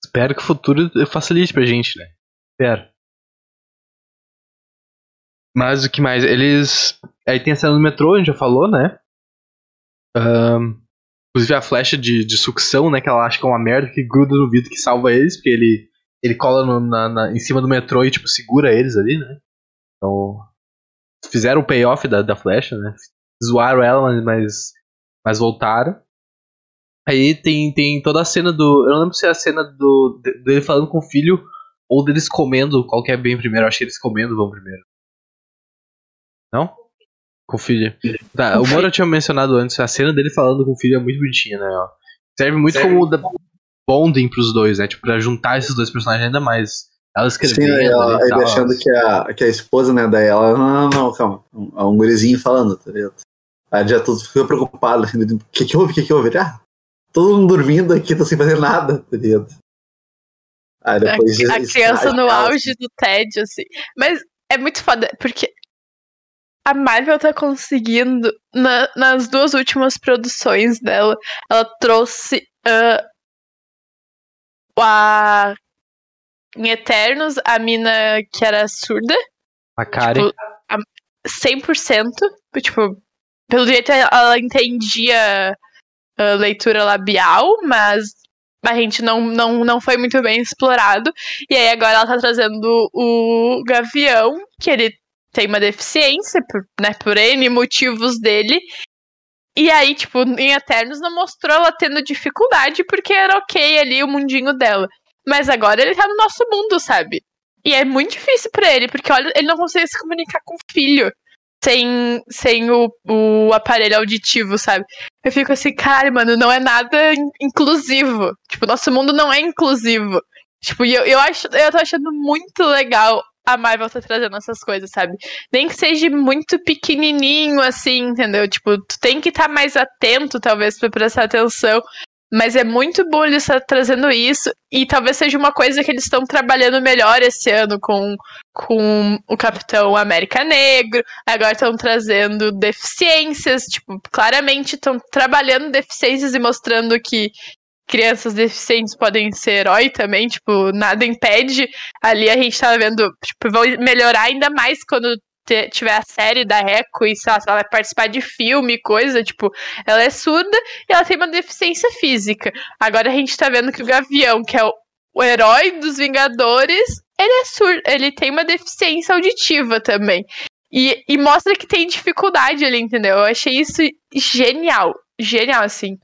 Espero que o futuro facilite pra gente, né? Espero. Mas o que mais? Eles. Aí tem a cena do metrô, a gente já falou, né? Ahn, inclusive a flecha de, de sucção, né? Que ela acha que é uma merda que gruda no vidro que salva eles, porque ele, ele cola no- na, na- em cima do metrô e, tipo, segura eles ali, né? Então. Fizeram o payoff da, da flecha, né? Zoaram ela, mas, mas, voltaram. Aí tem, tem toda a cena do. Eu não lembro se é a cena do de- dele falando com o filho ou deles comendo qual que é bem primeiro. Eu acho que eles comendo vão primeiro. Não? Com o filho. Tá, o Moro tinha mencionado antes, a cena dele falando com o filho é muito bonitinha, né? ó. Serve muito Serve. como da bonding pros dois, né? Tipo, pra juntar esses dois personagens ainda mais. Ela escrevendo Sim, ela, ali e ele tal. achando que a, que a esposa, né, daí ela, não, não, não, calma. É um gurizinho falando, tá ligado? Aí já tudo fica preocupado, assim, o que que houve, o que que houve? Ele, Ah, todo mundo dormindo aqui, tô sem fazer nada, tá ligado? Aí depois... a, a criança no auge do tédio, assim. Mas é muito foda, porque a Marvel tá conseguindo, na- nas duas últimas produções dela, ela trouxe ah, a. Em Eternos, a mina que era surda, A Karen. tipo, a- 100%. Tipo, pelo jeito ela entendia a leitura labial, mas a gente não, não, não foi muito bem explorado. E aí agora ela tá trazendo o Gavião, que ele tem uma deficiência, por, né, por N motivos dele. E aí, tipo, em Eternos não mostrou ela tendo dificuldade, porque era ok ali o mundinho dela. Mas agora ele tá no nosso mundo, sabe? E é muito difícil pra ele, porque olha, ele não consegue se comunicar com o filho sem, sem o, o aparelho auditivo, sabe? Eu fico assim, caralho, mano, não é nada in- inclusivo. Tipo, nosso mundo não é inclusivo. Tipo, eu, eu, acho, eu tô achando muito legal a Marvel tá trazendo essas coisas, sabe? Nem que seja muito pequenininho, assim, entendeu? Tipo, tu tem que estar tá mais atento, talvez, pra prestar atenção. Mas é muito bom eles estar trazendo isso. E talvez seja uma coisa que eles estão trabalhando melhor esse ano com, com o Capitão América Negro. Agora estão trazendo deficiências. Tipo, claramente estão trabalhando deficiências e mostrando que crianças deficientes podem ser herói também. Tipo, nada impede. Ali a gente tá vendo, tipo, vão melhorar ainda mais quando tiver a série da Reco e lá, ela vai participar de filme, coisa, tipo, ela é surda e ela tem uma deficiência física. Agora a gente tá vendo que o Gavião, que é o, o herói dos Vingadores, ele é surdo, ele tem uma deficiência auditiva também. E, e mostra que tem dificuldade ali, entendeu? Eu achei isso genial. Genial, assim.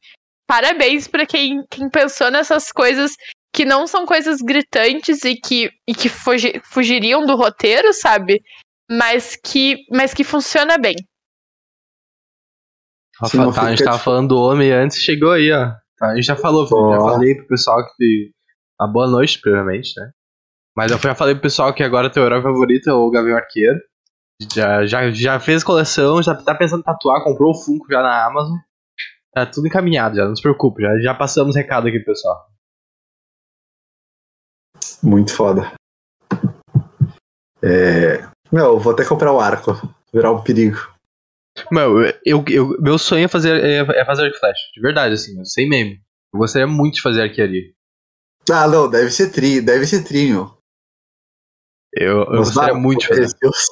Parabéns para quem, quem pensou nessas coisas que não são coisas gritantes e que, e que fugi, fugiriam do roteiro, sabe? mas que, mas que funciona bem. Rafa, tá, a gente tava falando do homem antes, chegou aí, ó. Tá, a gente já falou, oh. já falei pro pessoal que. Uma boa noite, primeiramente, né? Mas eu já falei pro pessoal que agora teu herói favorito é o Gavião Arqueiro. Já, já, já fez coleção, já tá pensando em tatuar, comprou o Funko já na Amazon. Tá tudo encaminhado já, não se preocupe, já, já passamos recado aqui, pessoal. Muito foda. É, meu, vou até comprar o arco. Virar um perigo. Meu, eu, eu, meu sonho é fazer, é, é fazer arco flash. De verdade, assim, sem meme. Eu gostaria muito de fazer arquearia. Ah, não, deve ser tri, deve ser trinho. Eu, eu gostaria muito de fazer. Deus.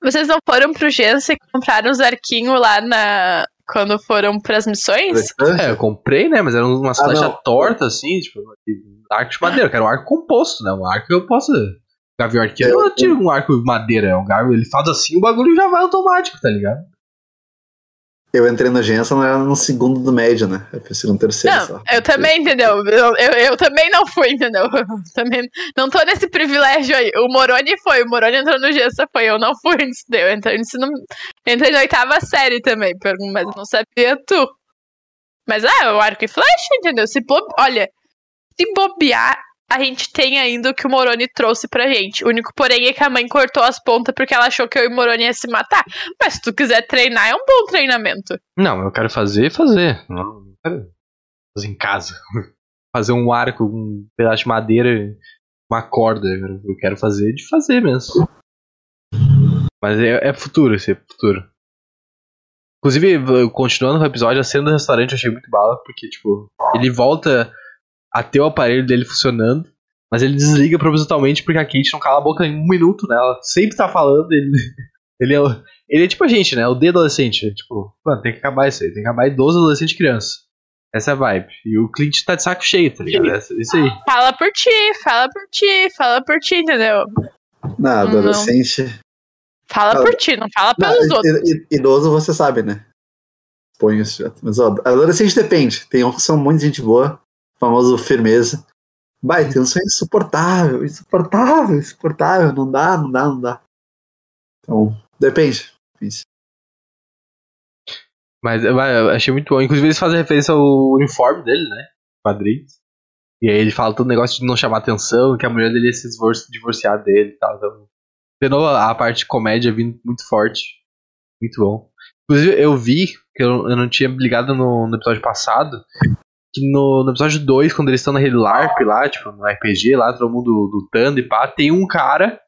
Vocês não foram pro Gens e compraram os arquinhos lá na. Quando foram pras missões? É, eu comprei, né? Mas eram umas ah, flechas tortas, assim, tipo, arco de madeira, que era um arco composto, né? Um arco que eu posso Gavião Arqueiro não tira um arco de madeira, é um gavião, ele faz assim o bagulho já vai automático, tá ligado? Eu entrei na agência não era no segundo do médio, né? Eu preciso no terceiro não, só. Eu também, entendeu? Eu, eu, eu, também não fui, entendeu? Eu também não tô nesse privilégio aí. O Moroni foi, o Moroni entrou no Gessa, foi. Eu não fui antes. Eu entrei, no, entrei na oitava série também, mas não sabia tu. Mas é, o arco e flecha, entendeu? Se bobe... Olha, se bobear, a gente tem ainda o que o Moroni trouxe pra gente. O único porém é que a mãe cortou as pontas porque ela achou que eu e o Moroni ia se matar. Mas se tu quiser treinar, é um bom treinamento. Não, eu quero fazer, fazer. Não, quero fazer em casa. fazer um arco, um pedaço de madeira, uma corda. Eu quero fazer de fazer mesmo. Mas é, é futuro, esse é futuro. Inclusive, continuando o episódio, a cena do restaurante eu achei muito bala, porque, tipo, ele volta até o aparelho dele funcionando, mas ele desliga propositalmente porque a Kate não cala a boca em um minuto, né? Ela sempre tá falando, ele, ele, é, ele é tipo a gente, né? O D adolescente. Tipo, mano, tem que acabar isso aí, tem que acabar idoso, adolescente e criança. Essa é a vibe. E o Clint tá de saco cheio, tá ligado? Essa, isso aí. Fala por ti, fala por ti, fala por ti, entendeu? Não, adolescente. Não. Fala, fala por ti, não fala pelos não, outros. Idoso você sabe, né? Põe isso. Mas ó, adolescente depende. Tem uns que são muito gente boa, famoso firmeza. Vai, tem um sonho insuportável, insuportável, insuportável, não dá, não dá, não dá. Então, depende. depende. Mas eu achei muito bom. Inclusive, eles fazem referência ao uniforme dele, né? Quadrinhos. E aí ele fala todo o negócio de não chamar atenção, que a mulher dele ia se divorciar dele e tal. Então, de novo, a parte de comédia vindo muito forte. Muito bom. Inclusive, eu vi, que eu, eu não tinha ligado no, no episódio passado, que no, no episódio 2, quando eles estão naquele LARP lá, tipo, no RPG lá, todo mundo lutando e pá, tem um cara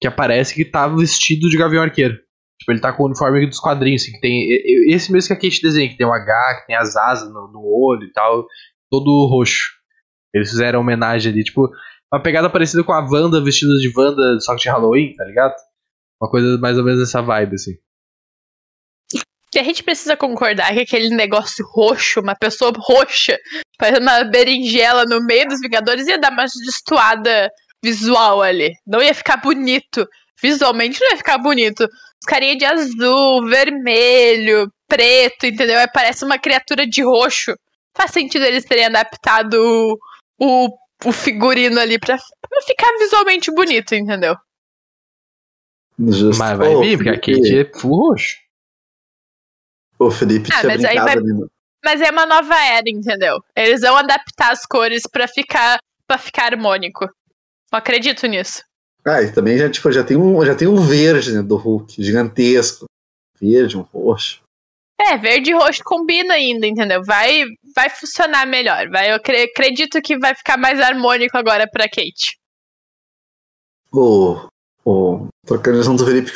que aparece que tá vestido de Gavião Arqueiro. Tipo, ele tá com o uniforme dos quadrinhos, assim, que tem. Esse mesmo que a Kate desenha, que tem o H, que tem as asas no, no olho e tal, todo roxo. Eles fizeram homenagem ali, tipo, uma pegada parecida com a Wanda vestida de Wanda, só que de Halloween, tá ligado? Uma coisa mais ou menos dessa vibe, assim. E a gente precisa concordar que aquele negócio roxo, uma pessoa roxa, parecendo uma berinjela no meio dos Vingadores, ia dar uma destoada visual ali. Não ia ficar bonito. Visualmente não ia ficar bonito. Os carinha de azul, vermelho, preto, entendeu? Aí parece uma criatura de roxo. Faz sentido eles terem adaptado o, o, o figurino ali pra, pra ficar visualmente bonito, entendeu? Justo. Mas vai vir, porque a Kate é full roxo. O Felipe ah, tinha brincado vai... ali. Mas é uma nova era, entendeu? Eles vão adaptar as cores para ficar para ficar harmônico. Eu acredito nisso. Ah, e também já, tipo, já tem um, já tem um verde né, do Hulk, gigantesco. Verde, um roxo. É, verde e roxo combina ainda, entendeu? Vai, vai funcionar melhor. Vai, eu cre- acredito que vai ficar mais harmônico agora pra Kate. O, o trocando de assunto, o Felipe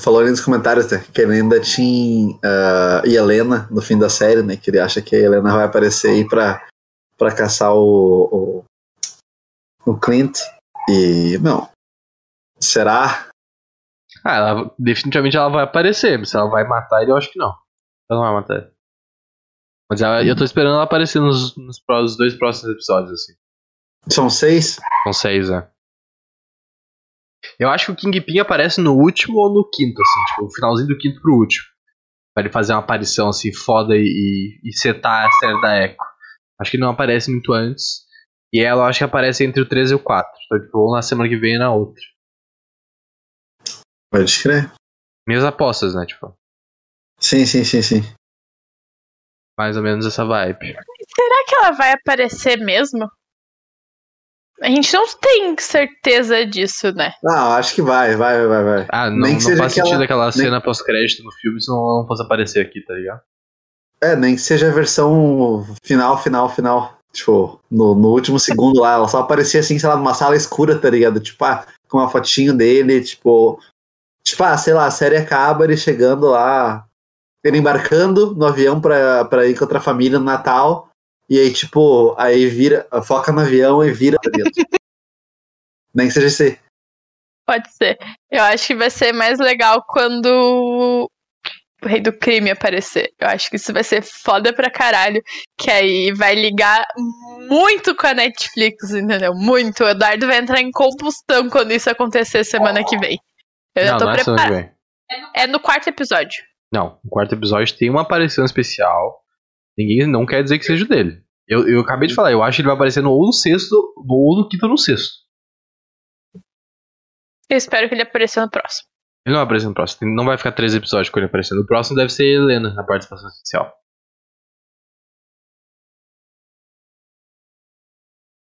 falou ali nos comentários né, que ele ainda tinha ah, Helena no fim da série, né? Que ele acha que a Helena vai aparecer aí pra, pra caçar o, o, o Clint. E, não. Será? Ah, ela, definitivamente ela vai aparecer, mas se ela vai matar ele, eu acho que não. Ela não vai matar ele. Mas ela- eu tô esperando ela aparecer nos, nos pró- dois próximos episódios, assim. São seis? São seis, né? Eu acho que o Kingpin aparece no último ou no quinto, assim, tipo, o finalzinho do quinto pro último. Pra ele fazer uma aparição, assim, foda e, e, setar a série da Echo. Acho que ele não aparece muito antes. E ela eu acho que aparece entre o 13 e o 4. Então, tipo, ou na semana que vem e na outra. Pode crer. Minhas apostas, né? Tipo, Sim, sim, sim, sim. mais ou menos essa vibe. Será que ela vai aparecer mesmo? A gente não tem certeza disso, né? Não, acho que vai, vai, vai, vai. Ah, não, Nem não que seja faz aquela- sentido aquela nem- cena pós-crédito no filme se não, não fosse aparecer aqui, tá ligado? É, nem que seja a versão final, final, final. Tipo, no, no último segundo lá, ela só aparecia assim, sei lá, numa sala escura, tá ligado? Tipo, ah, com uma fotinho dele, tipo. Tipo, ah, sei lá, a série acaba ele chegando lá, ele embarcando no avião pra, pra ir com outra família no Natal. E aí, tipo, aí vira, foca no avião e vira pra dentro. nem que seja esse. Pode ser. Eu acho que vai ser mais legal quando o rei do crime aparecer. Eu acho que isso vai ser foda pra caralho. Que aí vai ligar muito com a Netflix, entendeu? Muito. O Eduardo vai entrar em combustão quando isso acontecer semana que vem. Eu já não, tô não é preparada. vem. É no quarto episódio. Não, o quarto episódio tem uma aparição especial. Ninguém não quer dizer que seja o dele. Eu, eu acabei de falar, eu acho que ele vai aparecer no, ou no sexto, ou no quinto ou no sexto. Eu espero que ele apareça no próximo. Ele não vai aparecer no próximo. Não vai ficar três episódios com ele aparecendo. No próximo deve ser Helena, na participação especial.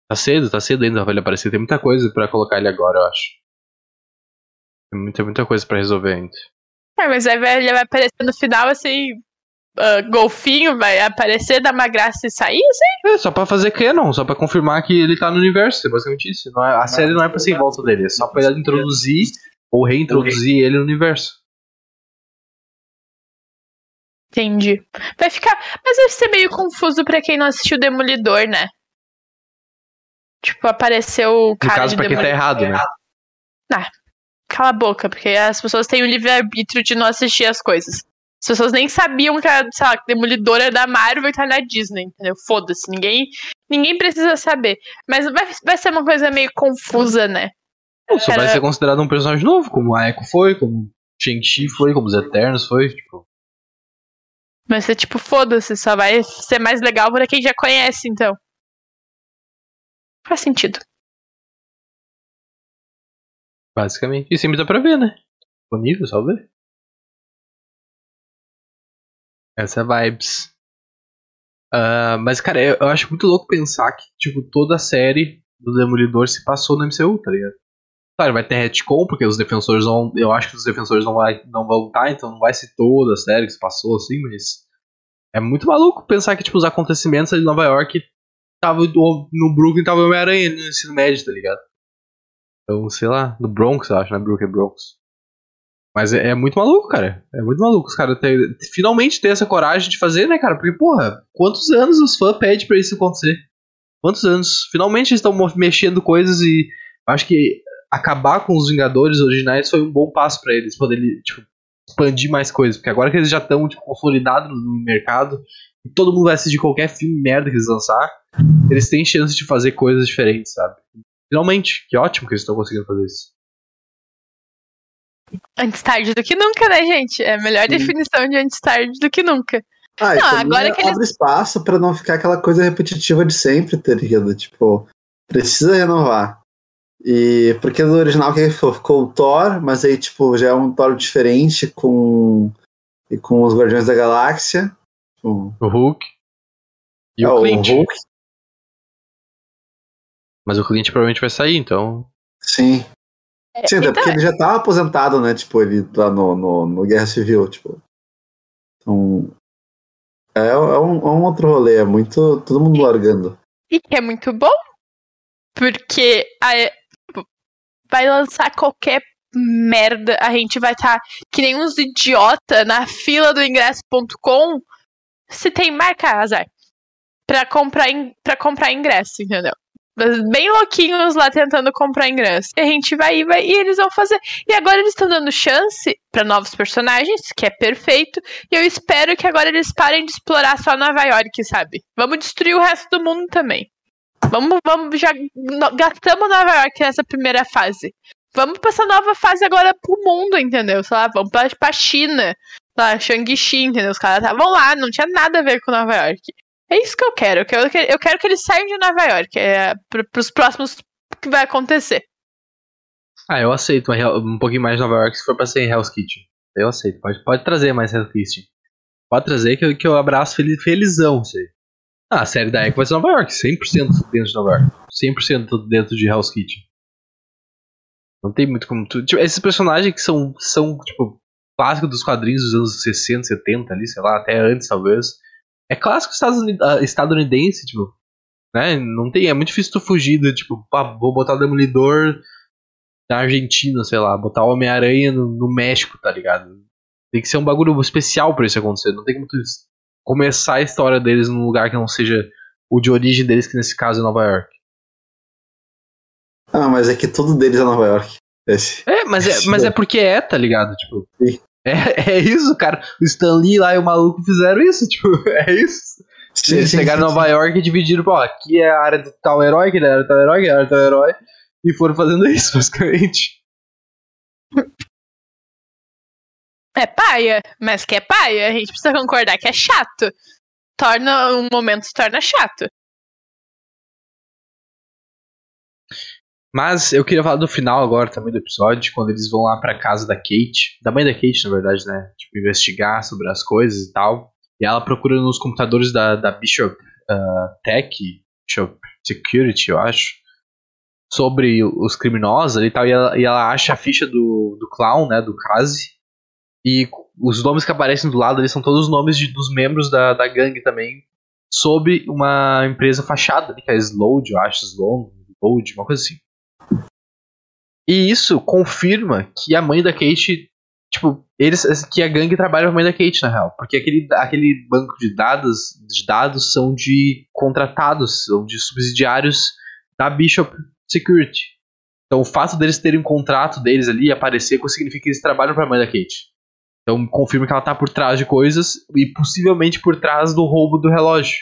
Tá cedo, tá cedo ainda pra ele aparecer. Tem muita coisa pra colocar ele agora, eu acho. Tem muita, muita coisa pra resolver ainda. É, mas aí vai- ele vai aparecer no final assim. Ah, golfinho vai aparecer, dar uma graça e sair, assim? É, só pra fazer canon, só pra confirmar que ele tá no universo. É basicamente isso. Não é- a série não é pra ser em volta dele, é só pra ele introduzir ou reintroduzir ele no universo. Entendi. Vai ficar. Mas vai ser meio confuso pra quem não assistiu Demolidor, né? Tipo, apareceu o No cara caso, de pra quem tá Demolidor. errado, né? Cala a boca, porque as pessoas têm o livre-arbítrio de não assistir as coisas. As pessoas nem sabiam que a, sei lá, que Demolidor era da Marvel tá na Disney, entendeu? Foda-se, ninguém, ninguém precisa saber. Mas vai, vai ser uma coisa meio confusa, né? Só vai Era- ser considerado um personagem novo, como a Echo foi, como Shang-Chi foi, como os Eternos foi. Tipo, Vai ser tipo, foda-se, só vai ser mais legal pra quem já conhece, então. Faz sentido. basicamente. E sempre dá pra ver, né? Disponível, só ver. Essa é vibes. Ah, mas, cara, eu, eu acho muito louco pensar que, tipo, toda a série do Demolidor se passou no MCU, tá ligado? Claro, vai ter retcon, porque os defensores vão. Eu acho que os defensores não, vai, não vão estar, então não vai ser toda a série que se passou assim, mas. É muito maluco pensar que, tipo, os acontecimentos em Nova York tava no Brooklyn tava o Homem-Aranha no ensino médio, tá ligado? Então, sei lá, no Bronx, eu acho, né? Brooklyn Bronx. Mas é, é muito maluco, cara. É muito maluco os caras finalmente ter essa coragem de fazer, né, cara? Porque, porra, quantos anos os fãs pedem pra isso acontecer? Quantos anos? Finalmente eles estão mexendo coisas e acho que acabar com os Vingadores originais foi um bom passo pra eles poderem, tipo, expandir mais coisas. Porque agora que eles já estão, tipo, consolidados no mercado e todo mundo vai assistir qualquer filme merda que eles lançar, eles têm chance de fazer coisas diferentes, sabe? Finalmente, que ótimo que eles estão conseguindo fazer isso. Antes tarde do que nunca, né, gente? É a melhor Sim. definição de antes tarde do que nunca. Ah, Não, agora que eles- abre espaço pra não ficar aquela coisa repetitiva de sempre, tá ligado? Tipo, precisa renovar. E porque no original que ficou, ficou o Thor, mas aí, tipo, já é um Thor diferente com, e com os Guardiões da Galáxia. Com, O Hulk e é, o Clint. Hulk. Mas o Clint provavelmente vai sair, então. Sim. Sim, até Então, porque ele já tava aposentado, né? Tipo, ele lá no, no, no Guerra Civil, tipo. Então. É, é, um, é um outro rolê, é muito. Todo mundo largando. E que é muito bom, porque a- vai lançar qualquer merda, a gente vai estar que nem uns idiota na fila do ingresso.com se tem marca azar pra comprar in- para comprar ingresso, entendeu? Bem louquinhos lá tentando comprar ingresso. E a gente vai e vai e eles vão fazer. E agora eles estão dando chance pra novos personagens, que é perfeito. E eu espero que agora eles parem de explorar só Nova York, sabe? Vamos destruir o resto do mundo também. Vamos, vamos, já gastamos Nova York nessa primeira fase. Vamos pra essa nova fase agora pro mundo, entendeu? Sei lá, vamos pra, pra China, lá, Shang-Chi, entendeu? Os caras estavam lá, não tinha nada a ver com Nova York. É isso que eu quero. Eu quero, que- eu quero que eles saiam de Nova York. É, pro, pros próximos que vai acontecer. Ah, eu aceito um pouquinho mais de Nova York se for pra ser em Hell's Kitchen. Eu aceito. Pode, pode trazer mais Hell's Kitchen. Pode trazer que eu, que eu abraço fel- felizão aí. Ah, a série da Echo vai ser Nova York. 100% dentro de Nova York. 100% dentro de Hell's Kitchen. Não tem muito como... Tu, tipo, esses personagens que são, são, tipo, clássicos dos quadrinhos dos anos 60, 70 ali, sei lá, até antes talvez. É clássico ah, estadunidense, tipo... Né? Não tem, é muito difícil tu fugir do, tipo, vou botar o Demolidor na Argentina, sei lá, botar o Homem-Aranha no, no México, tá ligado? Tem que ser um bagulho especial pra isso acontecer. Não tem como tu começar a história deles num lugar que não seja o de origem deles, que nesse caso é Nova York. Ah, mas é que tudo deles é Nova York. Esse. É, mas é, mas é porque é, tá ligado? Tipo, Sim. é, é isso, cara. O Stan Lee lá e o maluco fizeram isso, tipo, é isso. Eles chegaram em Nova York e dividiram, pô, aqui é a área do tal herói, aqui é a área do tal herói, aqui é a área do tal herói. E foram fazendo isso, basicamente. É paia, mas que é paia. A gente precisa concordar que é chato. Torna um momento se torna chato. Mas eu queria falar do final agora também do episódio, quando eles vão lá pra casa da Kate, da mãe da Kate, na verdade, né? Tipo, investigar sobre as coisas e tal. E ela procura nos computadores da, da Bishop ah, Tech, Bishop Security, eu acho, sobre os criminosos e tal. E ela, e ela acha a ficha do, do clown, né? Do Kazi. E os nomes que aparecem do lado ali são todos os nomes de- dos membros da, da gangue também, sob uma empresa fachada que é a Slowed, eu acho, Sloan, Load, uma coisa assim. E isso confirma que a mãe da Kate, tipo, eles que a gangue trabalha com a mãe da Kate na real, porque aquele, aquele banco de dados, de dados são de contratados, são de subsidiários da Bishop Security. Então o fato deles terem um contrato deles ali aparecer significa que eles trabalham para a mãe da Kate. Então confirma que ela tá por trás de coisas e possivelmente por trás do roubo do relógio.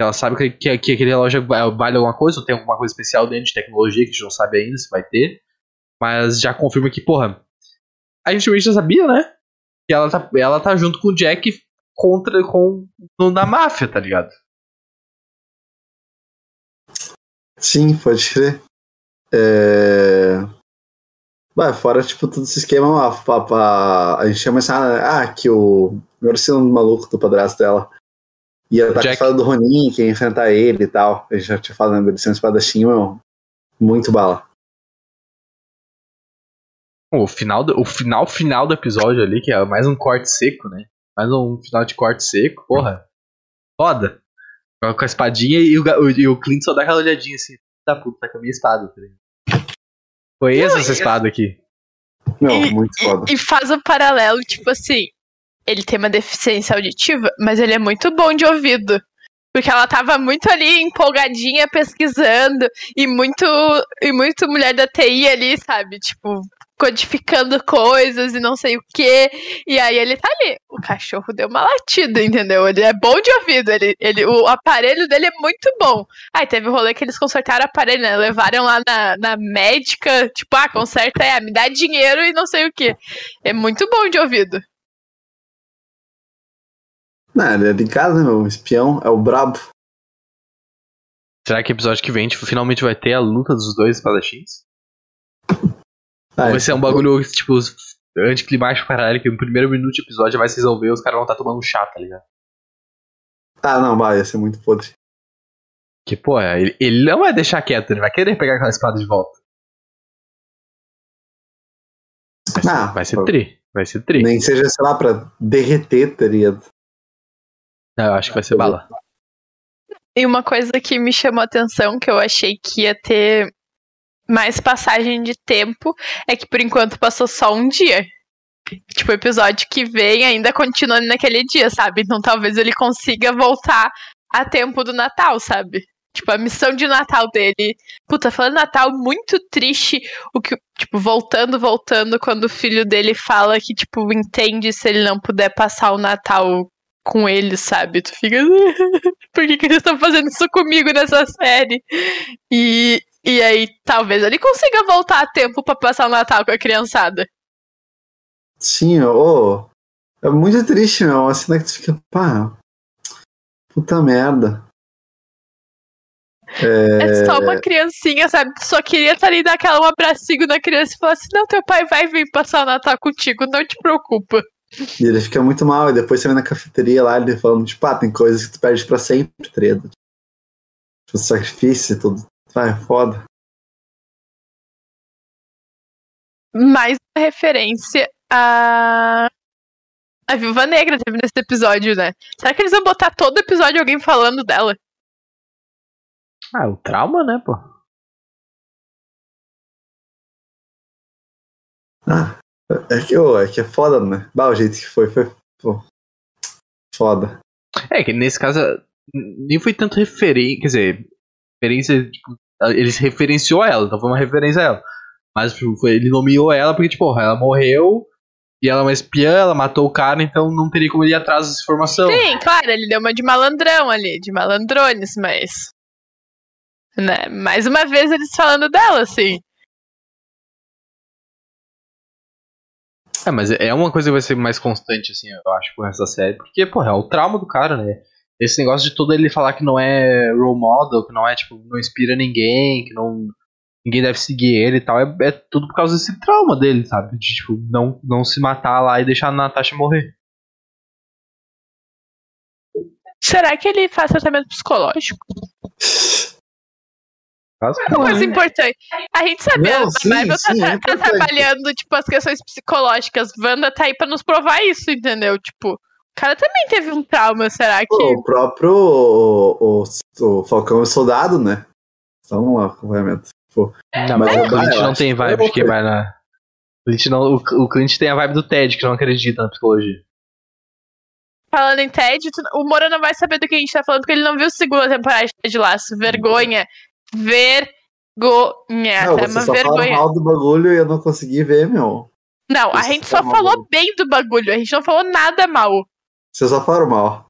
Ela sabe que, que, que aquele relógio vale alguma coisa, ou tem alguma coisa especial dentro de tecnologia que a gente não sabe ainda se vai ter. Mas já confirma que, porra. A gente já sabia, né? Que ela tá, ela tá junto com o Jack contra com na máfia, tá ligado? Sim, pode crer. É... Bah, fora, tipo, todo esse esquema, a, a, a, a gente chama essa. Ah, que o. Agora sei o nome maluco do padrasto dela. Ia estar Jack. falando do Ronin, que ia enfrentar ele e tal. A gente já tinha falado? Ele ser um espadachim, meu. Muito bala. O final, do, o final final do episódio ali, que é mais um corte seco, né? Mais um final de corte seco, porra. Foda. Com a espadinha e o, e o Clint só dá aquela olhadinha assim. Da puta, tá com a minha espada. Tá ligado? Foi essa essa espada aqui. Não, E- muito foda. E, e faz o paralelo, tipo assim, ele tem uma deficiência auditiva, mas ele é muito bom de ouvido. Porque ela tava muito ali empolgadinha pesquisando e muito e muito mulher da TI ali, sabe? Tipo, codificando coisas e não sei o quê. E aí ele tá ali. O cachorro deu uma latida, entendeu? Ele é bom de ouvido, ele, ele o aparelho dele é muito bom. Aí teve o rolê que eles consertaram o aparelho, né? Levaram lá na, na médica, tipo, ah, conserta é, me dá dinheiro e não sei o quê. É muito bom de ouvido. Não, ele é ligado, né, meu? Espião é o brabo. Será que episódio que vem tipo, finalmente vai ter a luta dos dois espadachins? Ah, vai ser um bagulho, tipo, anticlimático pra caralho, que no primeiro minuto de episódio já vai se resolver e os caras vão estar tomando um chá, tá ligado? Ah, não, vai, ia ser muito podre. Que, pô, ele, ele não vai deixar quieto, ele vai querer pegar aquela espada de volta. Vai ser, Ah, vai ser tri. Vai ser tri. Nem seja, sei lá, pra derreter, tá ligado? Não, eu acho que vai ser bala. E uma coisa que me chamou a atenção, que eu achei que ia ter mais passagem de tempo, é que por enquanto passou só um dia. Tipo, o episódio que vem ainda continua naquele dia, sabe? Então talvez ele consiga voltar a tempo do Natal, sabe? Tipo, a missão de Natal dele. Puta, falando Natal, muito triste. O que, tipo, voltando, voltando, quando o filho dele fala que, tipo, entende se ele não puder passar o Natal com ele, sabe? Tu fica. Por que, que eles estão fazendo isso comigo nessa série? E, e aí, talvez ele consiga voltar a tempo pra passar o Natal com a criançada. Sim, ô. é muito triste, meu. Uma cena que tu fica, pá. Puta merda. É só uma criancinha, sabe? Tu só queria estar ali dar aquela um abracinho na criança e falar assim: não, teu pai vai vir passar o Natal contigo, não te preocupa. E ele fica muito mal, e depois você vê na cafeteria lá, ele falando, tipo, ah, tem coisas que tu perde pra sempre, tredo. Tipo, sacrifício e tudo. Vai, foda. Mais uma referência a. A Viúva Negra teve nesse episódio, né? Será que eles vão botar todo episódio alguém falando dela? Ah, o trauma, né, pô? Ah, é que, ô, é que é foda, né? Bah, o jeito que foi, foi. Pô, foda. É, que nesse caso nem foi tanto referência. Quer dizer, referência. Tipo, ele se referenciou a ela, então foi uma referência a ela. Mas tipo, foi, ele nomeou ela porque, tipo, ela morreu e ela é uma espiã, ela matou o cara, então não teria como ele ir atrás dessa informação. Sim, claro, ele deu uma de malandrão ali, de malandrones, mas. Né? Mais uma vez eles falando dela, assim. É, mas é uma coisa que vai ser mais constante, assim, eu acho, com essa série. Porque, porra, é o trauma do cara, né? Esse negócio de todo ele falar que não é role model, que não é, tipo, não inspira ninguém, que não. Ninguém deve seguir ele e tal, é, é tudo por causa desse trauma dele, sabe? De, tipo, não, não se matar lá e deixar a Natasha morrer. Será que ele faz tratamento psicológico? Uma coisa importante. A gente sabe, Não, a sim, Marvel tá, sim, é tá- tá importante. trabalhando, tipo, as questões psicológicas. Wanda tá aí pra nos provar isso, entendeu? Tipo, o cara também teve um trauma, será que. O próprio o, o, o Falcão e o Soldado, né? São um acompanhamento. Pô, Não, Mas eu- o Clint não tem vibe de que vai na. O Clint, não, o, o Clint tem a vibe do Ted, que não acredita na psicologia. Falando em Ted, tu- o Moura não vai saber do que a gente tá falando, porque ele não viu a segunda temporada de Ted Laço. Vergonha. Vergonha. não, é você uma só vergonha. mal do bagulho e eu não consegui ver, meu. Não, a Você gente só mal falou do- bem do bagulho. A gente não falou nada mal. Vocês só falaram mal.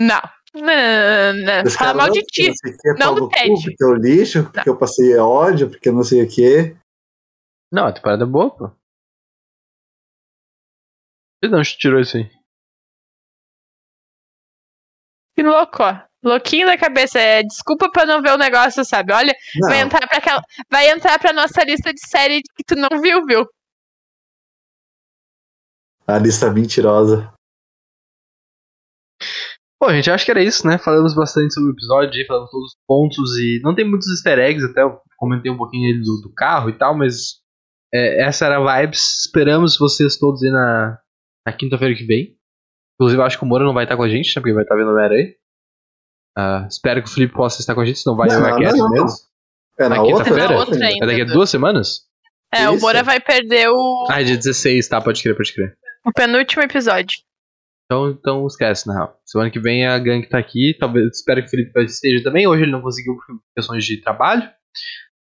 Não. Não, não. Os Fala mal não, de ti. não quê, não do Ted. Porque eu lixo, porque eu passei ódio, porque não sei o quê. Não, a temporada é boa, pô. Que não tirou isso aí? Que louco, ó. Louquinho da cabeça. É desculpa pra não ver o negócio, sabe? Olha, Não, vai entrar pra aquela. Vai entrar pra nossa lista de série que tu não viu, viu? a lista mentirosa. Bom, gente, acho que era isso, né? Falamos bastante sobre o episódio, falamos todos os pontos e não tem muitos easter eggs, até eu comentei um pouquinho aí do, do carro e tal, mas é, essa era a vibes. Esperamos vocês todos aí na, na quinta-feira que vem. Inclusive, eu acho que o Moura não vai estar com a gente, né? Porque vai estar vendo o Homem-Aranha. Ah, espero que o Felipe possa estar com a gente, senão vai Não, na não, não. mesmo. É na Na outra? quinta-feira? Na outra ainda. É daqui a duas semanas? É, o Isso. Moura vai perder o, Ah, é dia 16, tá? Pode crer, pode crer. o penúltimo episódio. Então, então esquece, na real. Semana que vem a gangue tá aqui. Talvez espero que o Felipe esteja também. Hoje ele não conseguiu por questões de trabalho.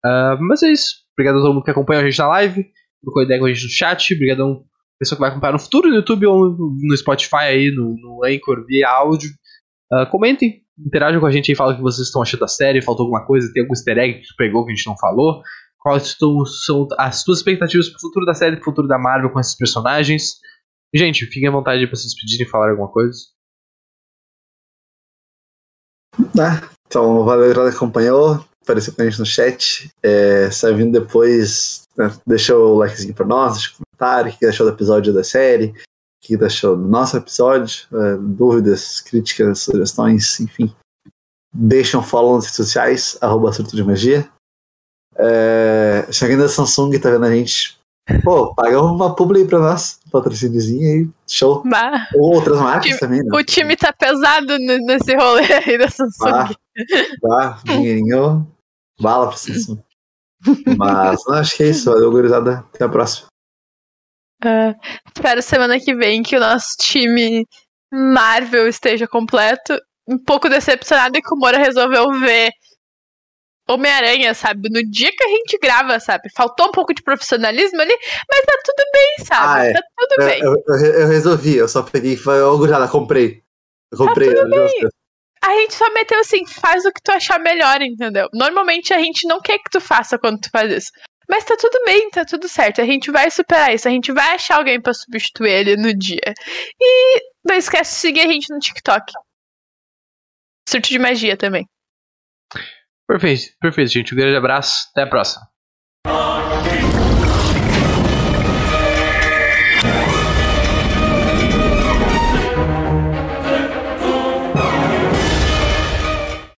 Ah, mas é isso. Obrigado a todo mundo que acompanha a gente na live. Trocou ideia com a gente no chat. Obrigadão pessoa que vai acompanhar no futuro no YouTube ou no, Spotify aí, no, no Anchor via áudio. Ah, comentem, interajam com a gente aí, falem o que vocês estão achando da série, faltou alguma coisa, tem algum easter egg que pegou que a gente não falou. Quais são, as suas expectativas pro futuro da série, pro futuro da Marvel com esses personagens. Gente, fiquem à vontade pra se despedirem e falar alguma coisa. Ah, então, valeu, que acompanhou. Apareceu com a gente no chat. É, se vindo depois, né, deixa o likezinho pra nós, deixa um comentário, o que achou do episódio da série, o que achou do nosso episódio, é, dúvidas, críticas, sugestões, enfim. Deixa um follow nas redes sociais, arroba Surto de Magia. É, se alguém da Samsung tá vendo a gente, Pô, paga uma publi aí pra nós. Patrocíniozinho aí. Show. Bah, Ou outras marcas Time- também, né? o time tá pesado nesse rolê aí da Samsung. Ah, tá, dinheirinho. Bala pra Samsung. Mas não, acho que é isso. Valeu, gurizada. Até a próxima. Espero semana que vem que o nosso time Marvel esteja completo. Um pouco decepcionado que o Moura resolveu ver Homem-Aranha, sabe? No dia que a gente grava, sabe? Faltou um pouco de profissionalismo ali, mas tá tudo bem, sabe? Ah, é. Tá tudo Eu, bem. eu, eu- eu resolvi, eu só peguei e falei, ô, gurizada, comprei. Eu comprei. eu gosto. A gente só meteu assim, faz o que tu achar melhor, entendeu? Normalmente a gente não quer que tu faça quando tu faz isso. Mas tá tudo bem, tá tudo certo. A gente vai superar isso. A gente vai achar alguém pra substituir ele no dia. E não esquece de seguir a gente no TikTok. Surto de magia também. Perfeito, perfeito, gente. Um grande abraço. Até a próxima.